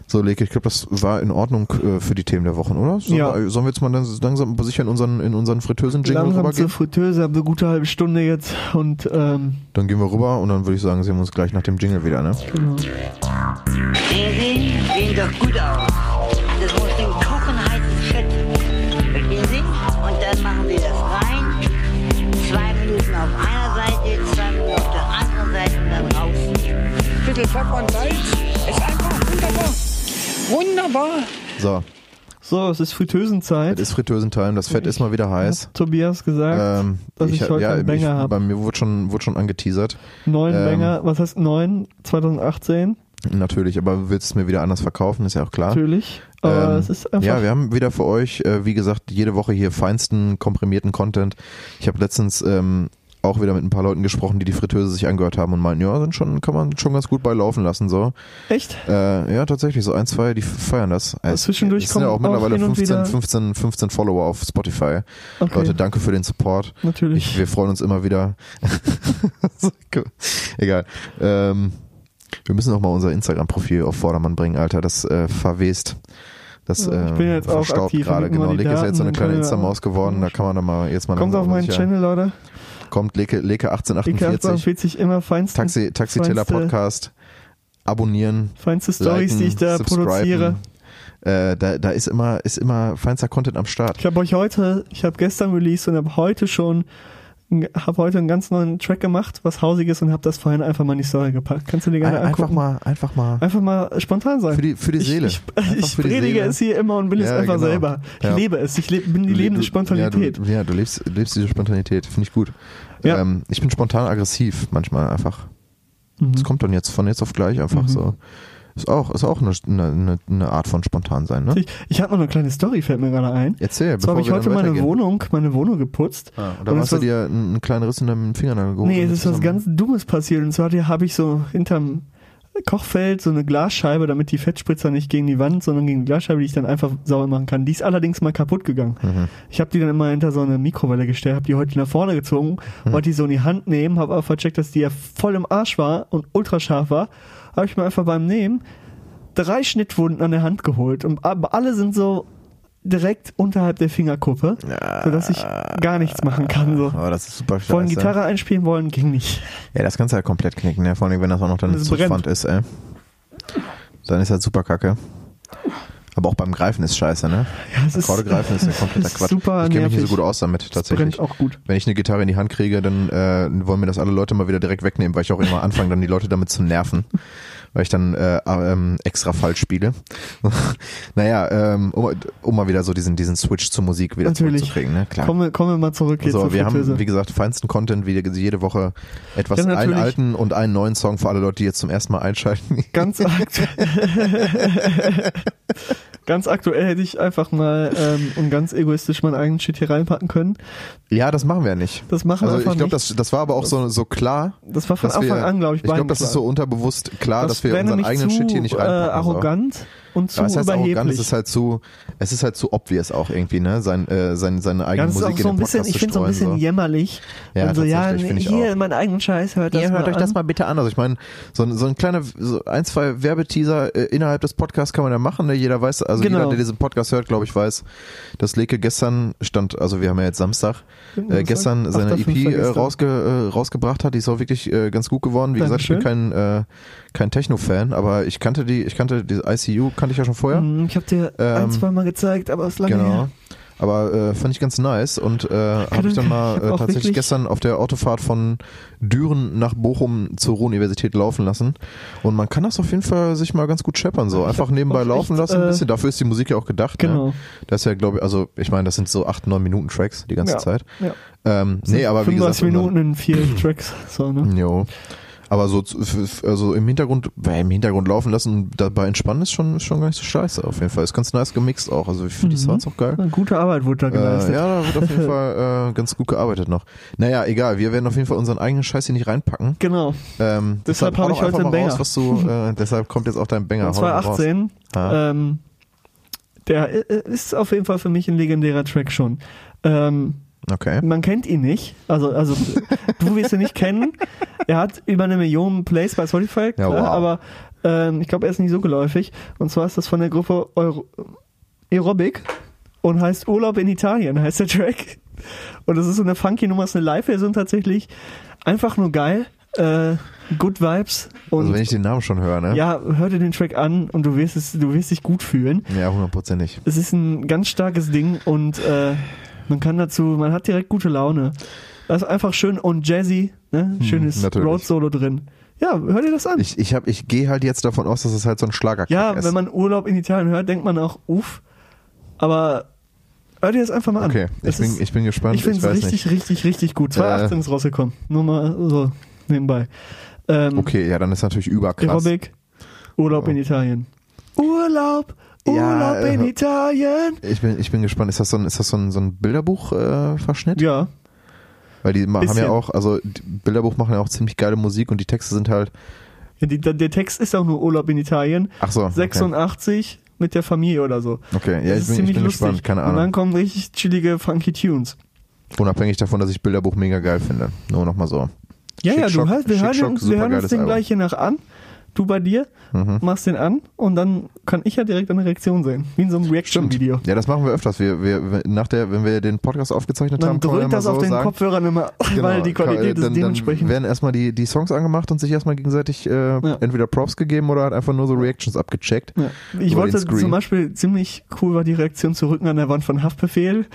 So, Leke, ich glaube, das war in Ordnung äh, für die Themen der Wochen, oder? Sollen, Ja. wir, sollen wir jetzt mal dann langsam sicher in unseren, in unseren Fritteusen-Jingle Langsam zur rübergehen? Fritteuse, haben eine gute halbe Stunde jetzt und ähm, Dann gehen wir rüber und dann würde ich sagen, sehen wir uns gleich nach dem Jingle wieder, ne? genau. Sehen Sie, doch gut aus. Das muss den Kochen heißen Fett. Verstehen Sie? Und dann machen Sie das rein. Zwei Minuten auf einer Seite, zwei Minuten auf der anderen Seite und dann rausnehmen. Bitte Pfeffer und Salz. Wunderbar. So, So, es ist Fritteusenzeit. es ist Fritteusentime, das Fett ist mal wieder heiß. Tobias gesagt, Ähm, dass ich, heute einen ich, Banger bei habe. mir wurde schon, wurde schon angeteasert. Neun ähm, Banger, was heißt neun? 2018, Natürlich, aber du willst es mir wieder anders verkaufen, ist ja auch klar. natürlich. Aber Ähm, es ist einfach Ja, wir haben wieder für euch, äh, wie gesagt, jede Woche hier feinsten, komprimierten Content. Ich habe letztens ähm, auch wieder mit ein paar Leuten gesprochen, die die Fritteuse sich angehört haben und meinten, ja, sind schon, kann man schon ganz gut bei laufen lassen, so. echt. Äh, ja, tatsächlich, so ein, zwei, die feiern das. Äh, es- zwischendurch es sind ja auch auch mittlerweile und 15, wieder- 15, 15 Follower auf Spotify. Okay, Leute, danke für den Support. natürlich. Ich, wir freuen uns immer wieder. [LAUGHS] Egal. Ähm, wir müssen auch mal unser Instagram-Profil auf Vordermann bringen, Alter. Das äh, verwest. Das Ja, ich äh, bin jetzt auch verstaubt aktiv, gerade. Genau. Leke ist ja jetzt so eine kleine wir- Insta-Maus geworden. Da kann man dann mal jetzt mal Kommt auf meinen Channel, Leute. Kommt Leke, Leke Die 1848. 48 immer feinsten, Taxi, Taxi Teller feinste- Podcast. Abonnieren. feinste Stories, die ich da produziere. Äh, da, da ist immer, ist immer feinster Content am Start. Ich habe euch heute, ich habe gestern released und habe heute schon, habe heute einen ganz neuen Track gemacht, was hausiges und habe das vorhin einfach mal in die Story gepackt. Kannst du dir gerne Ein, einfach angucken? mal, einfach mal. Einfach mal spontan sein. Für die, für die Seele. Ich, ich, Einfach ich predige Seele. es hier immer und bin es Ja, einfach genau. selber. Ich Ja. lebe es. Ich lebe, bin die Du- lebende Spontanität. Ja, du, ja, du lebst, lebst diese Spontanität, finde ich gut. Ja. Ähm, ich bin spontan aggressiv manchmal einfach. Mhm. Das kommt dann jetzt von jetzt auf gleich einfach Mhm. so. Ist auch, ist auch eine, eine, eine Art von spontan sein, ne? Ich, ich habe noch eine kleine Story, fällt mir gerade ein. Erzähl, So habe ich heute dann meine. Wohnung, meine Wohnung geputzt. Ah, und da Und hast du dir einen, einen kleinen Riss in deinem Fingernagel geholt. Nee, es ist was ganz Dummes passiert. Und zwar habe ich so hinterm Kochfeld so eine Glasscheibe, damit die Fettspritzer nicht gegen die Wand, sondern gegen die Glasscheibe, die ich dann einfach sauber machen kann. Die ist allerdings mal kaputt gegangen. Mhm. Ich habe die dann immer hinter so eine Mikrowelle gestellt, habe die heute nach vorne gezogen, wollte die so in die Hand nehmen, habe aber vercheckt, dass die ja voll im Arsch war und ultrascharf war. Habe ich mir einfach beim Nehmen drei Schnittwunden an der Hand geholt. Und aber alle sind so direkt unterhalb der Fingerkuppe, sodass ich gar nichts machen kann. So. Oh, das ist super Vorhin. Gitarre einspielen wollen, ging nicht. Ja, das kannst du halt komplett knicken, ne? Vor allem, wenn das auch noch dann Das zu brennt. Pfand ist, ey. Dann ist halt super kacke. Aber auch beim Greifen ist scheiße, ne? Ja, es ist, Akkorde greifen ist ein kompletter ist Quatsch. super ich kenne mich nicht so gut aus damit, tatsächlich. brennt auch gut. Wenn ich eine Gitarre in die Hand kriege, dann äh, wollen mir das alle Leute mal wieder direkt wegnehmen, weil ich auch immer anfange, dann die Leute damit zu nerven. Weil ich dann äh, ähm, extra falsch spiele. [LAUGHS] naja, ähm, um, um mal wieder so diesen, diesen Switch zur Musik wieder Natürlich. zurückzukriegen, ne? Klar. Kommen wir, kommen wir mal zurück jetzt So, zur wir Fritteuse. haben, wie gesagt, feinsten Content, wie jede Woche etwas, Ja, einen alten und einen neuen Song für alle Leute, die jetzt zum ersten Mal einschalten. [LAUGHS] Ganz aktuell. [LAUGHS] ganz aktuell hätte ich einfach mal ähm, und ganz egoistisch meinen eigenen Shit hier reinpacken können. Ja, das machen wir ja nicht. Das machen wir Also ich glaube, das, das war aber auch so, so klar. Das war von Anfang wir, an, glaube ich, Ich glaube, das ist so unterbewusst klar, dass wir unseren eigenen zu, Shit hier nicht äh, reinpacken. so. Und zu Ja, es heißt überheblich. arrogant, es ist halt zu, es ist halt zu obvious auch irgendwie, ne, sein, äh, sein, seine ja, eigene das ist auch Musik so in ein bisschen, ich finde so ein bisschen so. jämmerlich. Ja, und so, ja, hier auch. meinen eigenen Scheiß, hört das Ihr mal hört euch an. das mal bitte an. Also ich meine, so, ein- so ein kleiner, so ein, zwei Werbeteaser äh, innerhalb des Podcasts kann man ja machen. Ne? Jeder weiß, also Genau. jeder, der diesen Podcast hört, glaube ich, weiß, dass Leke gestern stand, also wir haben ja jetzt Samstag, äh, gestern seine 8.5. EP äh, rausge, äh, rausgebracht hat. Die ist auch wirklich äh, ganz gut geworden. Wie gesagt, ich bin kein, äh, kein Techno-Fan, aber ich kannte die, ich kannte die ICU, kannte ich ja schon vorher. Hm, Ich habe dir ein, Ähm, zwei Mal gezeigt, aber es lange Genau. her. Aber äh, fand ich ganz nice und äh, habe ich dann mal [LAUGHS] äh, tatsächlich gestern auf der Autofahrt von Düren nach Bochum zur Ruhr-Universität laufen lassen. Und man kann das auf jeden Fall sich mal ganz gut scheppern, so einfach nebenbei laufen echt, lassen. Ein äh, bisschen. Dafür ist die Musik ja auch gedacht. Genau. Ne? Das ist ja, glaube ich, also ich meine, das sind so acht, neun Minuten Tracks die ganze Ja, Zeit. ja. Ähm, nee, aber wie 35 gesagt, Minuten in vier Tracks. [LAUGHS] So, ne? Jo. Aber so also im Hintergrund, äh, im Hintergrund laufen lassen und dabei entspannen ist schon, ist schon gar nicht so scheiße auf jeden Fall. Ist ganz nice gemixt auch. Also ich finde die Mhm. Sounds auch geil. Gute Arbeit wurde da geleistet. Äh, ja, da wird auf jeden [LAUGHS] Fall äh, ganz gut gearbeitet noch. Naja, egal, wir werden auf jeden Fall unseren eigenen Scheiß hier nicht reinpacken. Genau. Ähm, Deshalb hau hab doch ich heute einen mal raus, Banger. was du, [LAUGHS] äh, deshalb kommt jetzt auch dein Banger. Und hau doch mal raus. 2018. Ja. Ähm, der äh, ist auf jeden Fall für mich ein legendärer Track schon. Ähm, Okay. Man kennt ihn nicht. Also, also [LAUGHS] du wirst ihn nicht kennen. Er hat über eine Million Plays bei Spotify, klar, wow. aber ähm, ich glaube, er ist nicht so geläufig. Und zwar ist das von der Gruppe Euro Aerobic und heißt Urlaub in Italien, heißt der Track. Und das ist so eine funky Nummer, ist eine Live-Version tatsächlich. Einfach nur geil. Äh, good Vibes. Und Also wenn ich den Namen schon höre, ne? ja, hör dir den Track an und du wirst es, du wirst dich gut fühlen. Ja, hundertprozentig. Es ist ein ganz starkes Ding und äh, man kann dazu, man hat direkt gute Laune. Das ist einfach schön und jazzy, ne? Schönes natürlich. Road Solo drin. Ja, hör dir das an. Ich, ich, hab- ich gehe halt jetzt davon aus, dass es halt so ein Schlager ja, ist. wenn man Urlaub in Italien hört, denkt man auch, uff. Aber hör dir das einfach mal an. Okay, ich bin, ist- ich bin gespannt. ich finde es richtig, nicht. richtig, richtig gut. 2018 Äh, ist rausgekommen. Nur mal so nebenbei. Ähm, Okay, ja, dann ist natürlich überkrass. Aerobic, Urlaub in Italien. Urlaub, Ja, Urlaub in äh, Italien. Ich bin, ich bin gespannt. Ist das so ein, ist das so ein, so ein Bilderbuch-Verschnitt? Ja, Weil die ma- haben Bisschen. ja auch, also Bilderbuch machen ja auch ziemlich geile Musik und die Texte sind halt. ja die, der Text ist auch nur Urlaub in Italien. Ach so. Okay, 86 mit der Familie oder so. okay. ja, das ich ist bin, ich ziemlich bin lustig. gespannt. Keine Und dann Ahnung. kommen richtig chillige, funky Tunes. Unabhängig davon, dass ich Bilderbuch mega geil finde. Nur nochmal so. Ja, ja, du hörst, wir hören wir hören uns den Album. gleich hier nach an. Du bei dir, Mhm. machst den an und dann kann ich ja direkt eine Reaktion sehen. Wie in so einem Reaction-Video. Ja, das machen wir öfters. Wir, wir, nach der, wenn wir den Podcast aufgezeichnet Dann haben, drückt das so auf den sagen, Kopfhörern immer, [LAUGHS] weil die Qualität ist dann, dementsprechend. Dann werden erstmal die, die Songs angemacht und sich erstmal gegenseitig äh, entweder Props gegeben oder halt einfach nur so Reactions abgecheckt. Ja. Ich wollte zum Beispiel ziemlich cool war die Reaktion zu Rücken an der Wand von Haftbefehl.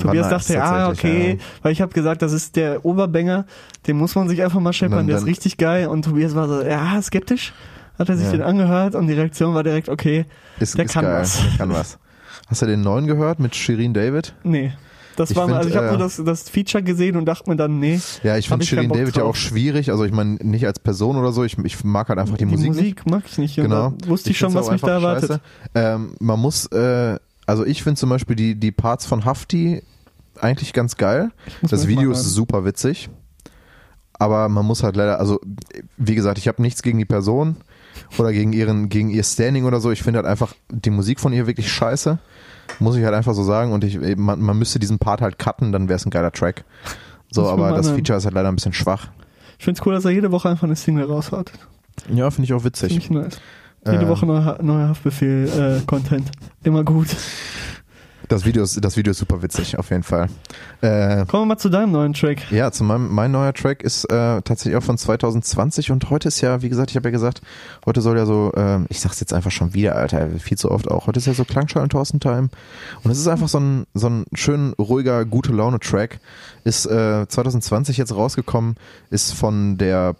Tobias nice, dachte, ah, okay, weil ich habe gesagt, das ist der Oberbanger, den muss man sich einfach mal scheppern, der ist richtig geil. Und Tobias war so, ja, skeptisch, hat er sich Ja. den angehört und die Reaktion war direkt, okay, Ist, der ist kann geil. was. Der kann was. Hast du den neuen gehört mit Shirin David? Nee. Das Ich war find, also ich habe äh, nur das, das Feature gesehen und dachte mir dann, nee. Ja, ich finde ich Shirin David ja drauf. auch schwierig. Also ich meine, nicht als Person oder so. Ich, ich mag halt einfach die, Die Musik, Musik, nicht. mag ich nicht. Genau. wusste ich, schon, find's was mich da erwartet. Ähm, man muss, äh, also ich finde zum Beispiel die, die Parts von Hafti eigentlich ganz geil. Das Video ist super witzig. Aber man muss halt leider, also wie gesagt, ich habe nichts gegen die Person oder gegen ihren, gegen ihr Standing oder so. Ich finde halt einfach die Musik von ihr wirklich scheiße. Muss ich halt einfach so sagen. Und ich, man, man müsste diesen Part halt cutten, dann wäre es ein geiler Track. So, man aber das. Feature ist halt leider ein bisschen schwach. Ich find's cool, dass er jede Woche einfach eine Single raushaut. Ja, finde ich auch witzig. Ziemlich nice. Jede Äh, Woche neuer, neuer Haftbefehl-Content. Immer gut. Das Video ist, das Video ist super witzig, auf jeden Fall. Äh, Kommen wir mal zu deinem neuen Track. ja, zu meinem, mein neuer Track ist äh, tatsächlich auch von 2020 und heute ist ja, wie gesagt, ich habe ja gesagt, heute soll ja so, äh, ich sag's jetzt einfach schon wieder, Alter, viel zu oft auch, heute ist ja so Klangschalen-Thorsten-Time und es ist einfach so ein, so ein schön ruhiger, gute Laune-Track, ist äh, 2020 jetzt rausgekommen, ist von der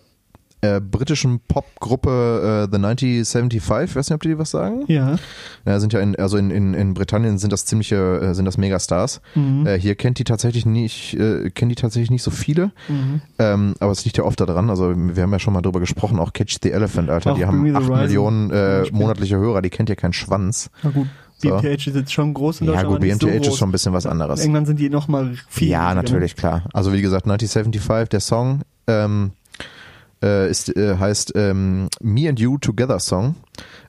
äh, britischen Popgruppe äh, The 1975, ich weiß nicht, ob die was sagen? Ja. Ja, sind ja in, also in, in, in Britannien sind das ziemliche, äh, sind das Megastars. Mhm. Äh, hier kennt die tatsächlich nicht, äh, kennen die tatsächlich nicht so viele. Mhm. Ähm, aber es liegt ja oft daran, also wir haben ja schon mal drüber gesprochen, auch Catch the Elephant, Alter, Auch die haben Me the 8 Horizon Millionen äh, monatliche Hörer, die kennt ja keinen Schwanz. Na gut. So. BMTH ist jetzt schon groß in Ja Deutschland. gut, aber nicht BMTH so ist schon ein bisschen was In anderes. England sind die nochmal viel. Ja, riesiger. natürlich, klar. Also wie gesagt, 1975, der Song ähm, äh, ist, äh, heißt ähm, Me and You Together Song.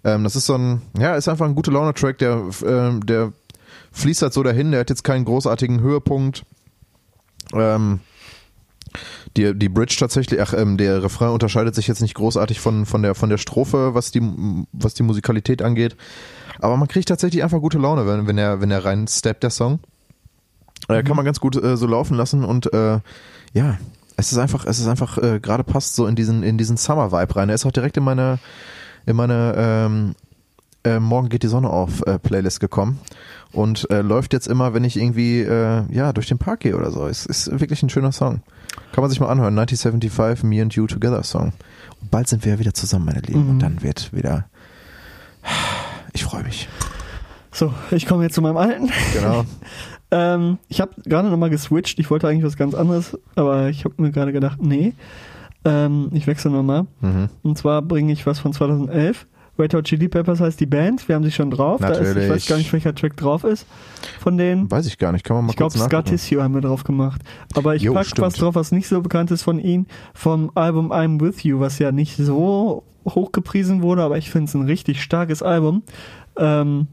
Ähm, das ist so ein, ja, ist einfach ein guter Laune-Track, der, ähm, der fließt halt so dahin, der hat jetzt keinen großartigen Höhepunkt. Ähm, die, die Bridge tatsächlich, ach, ähm, der Refrain unterscheidet sich jetzt nicht großartig von, von, der, von der Strophe, was die, was die Musikalität angeht. Aber man kriegt tatsächlich einfach gute Laune, wenn, wenn er, wenn er rein steppt, der Song. Äh, kann man ganz gut äh, so laufen lassen und äh, ja, es ist einfach, es ist einfach äh, gerade passt so in diesen, in diesen Summer-Vibe rein. Er ist auch direkt in meine, in meine ähm, äh, Morgen geht die Sonne auf äh, Playlist gekommen und äh, läuft jetzt immer, wenn ich irgendwie äh, ja durch den Park gehe oder so. Es ist wirklich ein schöner Song. Kann man sich mal anhören. 1975 Me and You Together Song. Und bald sind wir ja wieder zusammen, meine Lieben. Mhm. Und dann wird wieder. Ich freue mich. So, ich komme jetzt zu meinem alten. Genau. [LAUGHS] ähm, ich habe gerade nochmal geswitcht. Ich wollte eigentlich was ganz anderes, aber ich habe mir gerade gedacht, nee. Ähm, ich wechsle nochmal. Mhm. Und zwar bringe ich was von 2011. Red Hot Chili Peppers heißt die Band. Wir haben sie schon drauf. Da ist, ich Natürlich. weiß gar nicht, welcher Track drauf ist von denen. Weiß ich gar nicht. Kann man mal Ich glaube, kurz Scar nachgucken. Tissue haben wir drauf gemacht. Aber ich Jo, pack stimmt. was drauf, was nicht so bekannt ist von ihnen. Vom Album I'm With You, was ja nicht so hoch gepriesen wurde, aber ich finde es ein richtig starkes Album. Ähm,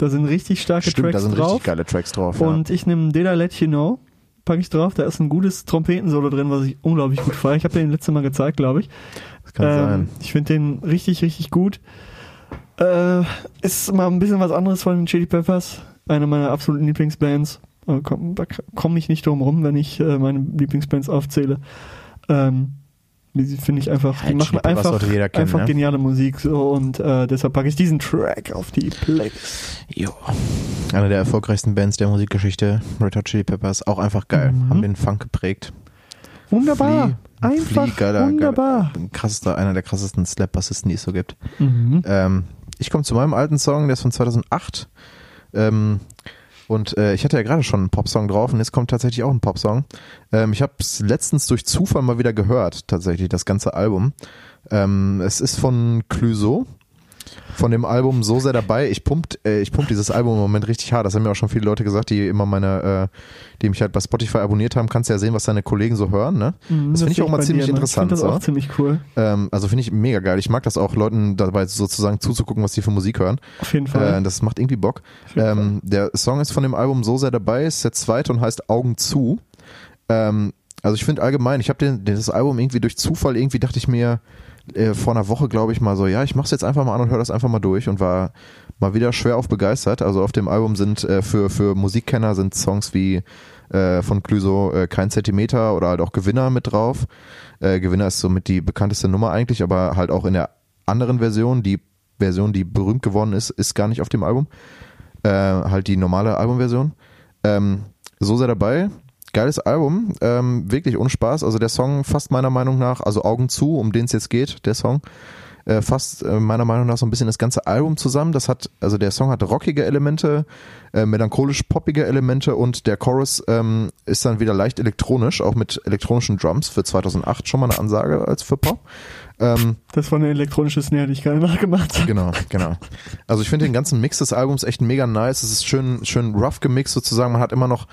da sind richtig starke Stimmt, Tracks da sind drauf. richtig geile Tracks drauf. Und ich nehme I Let You Know. packe ich drauf. Da ist ein gutes Trompetensolo drin, was ich unglaublich gut feiere. Ich habe den letzte Mal gezeigt, glaube ich. Das kann Ähm, sein. Ich finde den richtig, richtig gut. Äh, ist mal ein bisschen was anderes von den Chili Peppers. Eine meiner absoluten Lieblingsbands. Komm, da komme ich nicht drum rum, wenn ich äh, meine Lieblingsbands aufzähle. Ähm, finde ich einfach, die machen einfach, kennen, einfach ne? geniale Musik so und äh, deshalb packe ich diesen Track auf die Playlist. Jo. Eine der erfolgreichsten Bands der Musikgeschichte, Red Hot Chili Peppers, auch einfach geil. Mhm. Haben den Funk geprägt. Wunderbar. Flea- einfach Flea, geiler, wunderbar. Geiler, krassester, einer der krassesten Slap-Bassisten, die es so gibt. Mhm. Ähm, ich komme zu meinem alten Song, der ist von 2008. Ähm, und äh, ich hatte ja gerade schon einen Popsong drauf und jetzt kommt tatsächlich auch ein Popsong. Ähm, ich habe es letztens durch Zufall mal wieder gehört, tatsächlich, das ganze Album. Ähm, es ist von Clouseau. Von dem Album so sehr dabei. Ich pumpt, äh, ich pump dieses Album im Moment richtig hart. Das haben mir auch schon viele Leute gesagt, die immer meine, äh, die mich halt bei Spotify abonniert haben. Kannst ja sehen, was deine Kollegen so hören. Ne? Mhm, das finde ich auch mal ziemlich dir immer. interessant. Ich das so. auch ziemlich cool. Ähm, also finde ich mega geil. Ich mag das auch, Leuten dabei sozusagen zuzugucken, was die für Musik hören. Auf jeden Fall. Äh, das macht irgendwie Bock. Ähm, der Song ist von dem Album so sehr dabei, ist der zweite und heißt Augen zu. Ähm, also ich finde allgemein, ich habe das Album irgendwie durch Zufall, irgendwie dachte ich mir äh, vor einer Woche, glaube ich mal so, ja, ich mach's jetzt einfach mal an und höre das einfach mal durch und war mal wieder schwer auf begeistert. Also auf dem Album sind äh, für, für Musikkenner sind Songs wie äh, von Clüso äh, Kein Zentimeter oder halt auch Gewinner mit drauf. Äh, Gewinner ist somit die bekannteste Nummer eigentlich, aber halt auch in der anderen Version, die Version, die berühmt geworden ist, ist gar nicht auf dem Album. Äh, halt die normale Albumversion. Ähm, so sehr dabei. Geiles Album, ähm, wirklich ohne Spaß. Also der Song fasst meiner Meinung nach, also Augen zu, um den es jetzt geht, der Song, äh, fasst äh, meiner Meinung nach so ein bisschen das ganze Album zusammen. Das hat, also der Song hat rockige Elemente, äh, melancholisch poppige Elemente und der Chorus ähm, ist dann wieder leicht elektronisch, auch mit elektronischen Drums für 2008 schon mal eine Ansage als für Pop. Ähm, Das war eine elektronische Snare, die ich gerade [LAUGHS] nachgemacht habe. Genau, genau. Also ich finde den ganzen Mix des Albums echt mega nice. Es ist schön, schön rough gemixt sozusagen. Man hat immer noch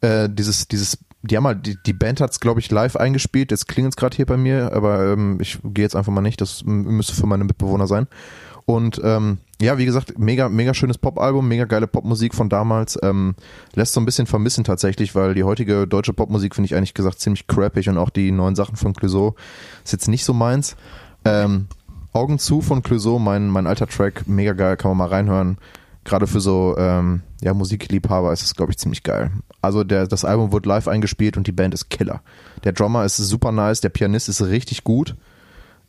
äh, dieses, dieses, die haben halt, die, die Band hat's glaube ich live eingespielt. Jetzt klingelt's gerade hier bei mir, aber ähm, ich gehe jetzt einfach mal nicht. Das müsste für meine Mitbewohner sein. Und ähm, ja, wie gesagt, mega, mega schönes Popalbum, mega geile Popmusik von damals. Ähm, lässt so ein bisschen vermissen tatsächlich, weil die heutige deutsche Popmusik finde ich eigentlich gesagt ziemlich crappig und auch die neuen Sachen von Clouseau ist jetzt nicht so meins. Ähm, Augen zu von Clouseau, mein, mein alter Track, mega geil, kann man mal reinhören. Gerade für so ähm, ja, Musikliebhaber ist es, glaube ich, ziemlich geil. Also der, das Album wird live eingespielt und die Band ist Killer. Der Drummer ist super nice, der Pianist ist richtig gut.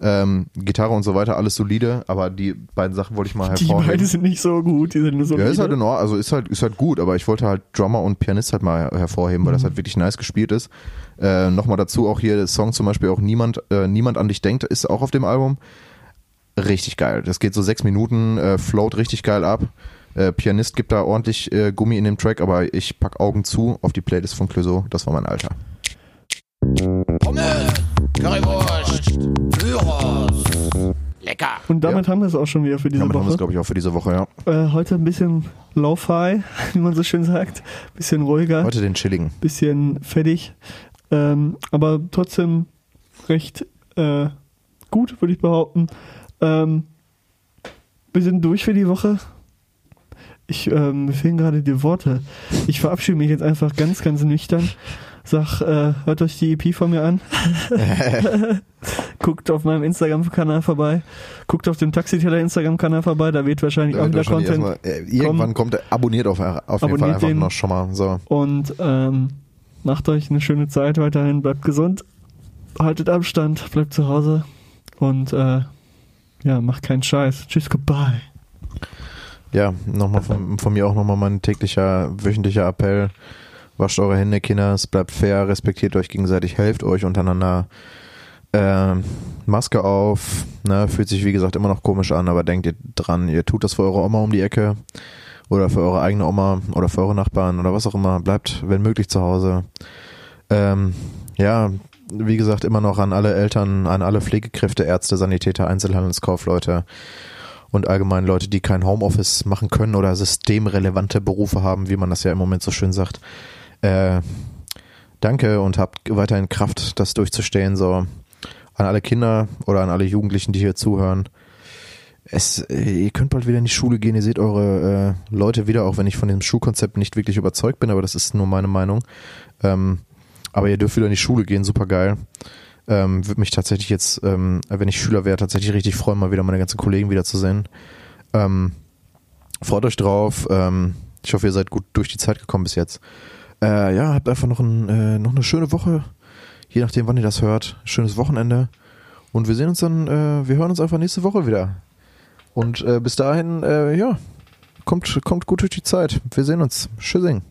Ähm, Gitarre und so weiter, alles solide, aber die beiden Sachen wollte ich mal Die hervorheben. beiden sind nicht so gut, die sind nur so Ja, ist halt in. Ordnung, also ist halt, ist halt gut, aber ich wollte halt Drummer und Pianist halt mal hervorheben, weil das halt wirklich nice gespielt ist. Äh, Nochmal dazu auch hier der Song zum Beispiel auch Niemand, äh, Niemand an dich denkt, ist auch auf dem Album. Richtig geil. Das geht so sechs Minuten, äh, float richtig geil ab. Äh, Pianist gibt da ordentlich äh, Gummi in dem Track, aber ich pack Augen zu auf die Playlist von Clouseau. Das war mein Alter. Pommes, Currywurst, Gyros. Lecker. Und damit haben wir es auch schon wieder für diese Damit haben wir es, Woche. glaube ich, auch für diese Woche, ja. Äh, heute ein bisschen Lo-Fi, [LAUGHS] wie man so schön sagt. Bisschen ruhiger, Heute den chilligen. bisschen fettig. Ähm, aber trotzdem recht äh, gut, würde ich behaupten. Ähm, wir sind durch für die Woche. Ich, ähm, mir fehlen gerade die Worte. Ich verabschiede mich jetzt einfach ganz, ganz nüchtern. Sag, äh, hört euch die EP von mir an. [LAUGHS] Guckt auf meinem Instagram-Kanal vorbei. Guckt auf dem Taxiteller Instagram-Kanal vorbei. Da wird wahrscheinlich auch Wird wieder Content. erstmal, äh, irgendwann kommt er, abonniert auf, auf jeden Fall einfach den. noch schon mal. So. Und ähm, macht euch eine schöne Zeit weiterhin. Bleibt gesund. Haltet Abstand. Bleibt zu Hause. Und äh, ja, macht keinen Scheiß. Tschüss, goodbye. Ja, nochmal von, von mir auch nochmal mein täglicher, wöchentlicher Appell. Wascht eure Hände, Kinder, es bleibt fair, respektiert euch gegenseitig, helft euch untereinander. Ähm, Maske auf, ne, fühlt sich wie gesagt immer noch komisch an, aber denkt ihr dran, ihr tut das für eure Oma um die Ecke oder für eure eigene Oma oder für eure Nachbarn oder was auch immer. Bleibt, wenn möglich, zu Hause. Ähm, ja, wie gesagt, immer noch an alle Eltern, an alle Pflegekräfte, Ärzte, Sanitäter, Einzelhandelskaufleute und allgemein Leute, die kein Homeoffice machen können oder systemrelevante Berufe haben, wie man das ja im Moment so schön sagt. Äh, danke und habt weiterhin Kraft, das durchzustehen. So an alle Kinder oder an alle Jugendlichen, die hier zuhören. Es, äh, ihr könnt bald wieder in die Schule gehen, ihr seht eure äh, Leute wieder, auch wenn ich von dem Schulkonzept nicht wirklich überzeugt bin, aber das ist nur meine Meinung. Ähm, aber ihr dürft wieder in die Schule gehen, super geil. Ähm, Würde mich tatsächlich jetzt, ähm, wenn ich Schüler wäre, tatsächlich richtig freuen, mal wieder meine ganzen Kollegen wiederzusehen. Ähm, freut euch drauf. Ähm, ich hoffe, ihr seid gut durch die Zeit gekommen bis jetzt. Äh, ja, habt einfach noch, ein, äh, noch eine schöne Woche. Je nachdem, wann ihr das hört. Schönes Wochenende. Und wir sehen uns dann, äh, wir hören uns einfach nächste Woche wieder. Und äh, bis dahin, äh, ja, kommt, kommt gut durch die Zeit. Wir sehen uns. Tschüssing.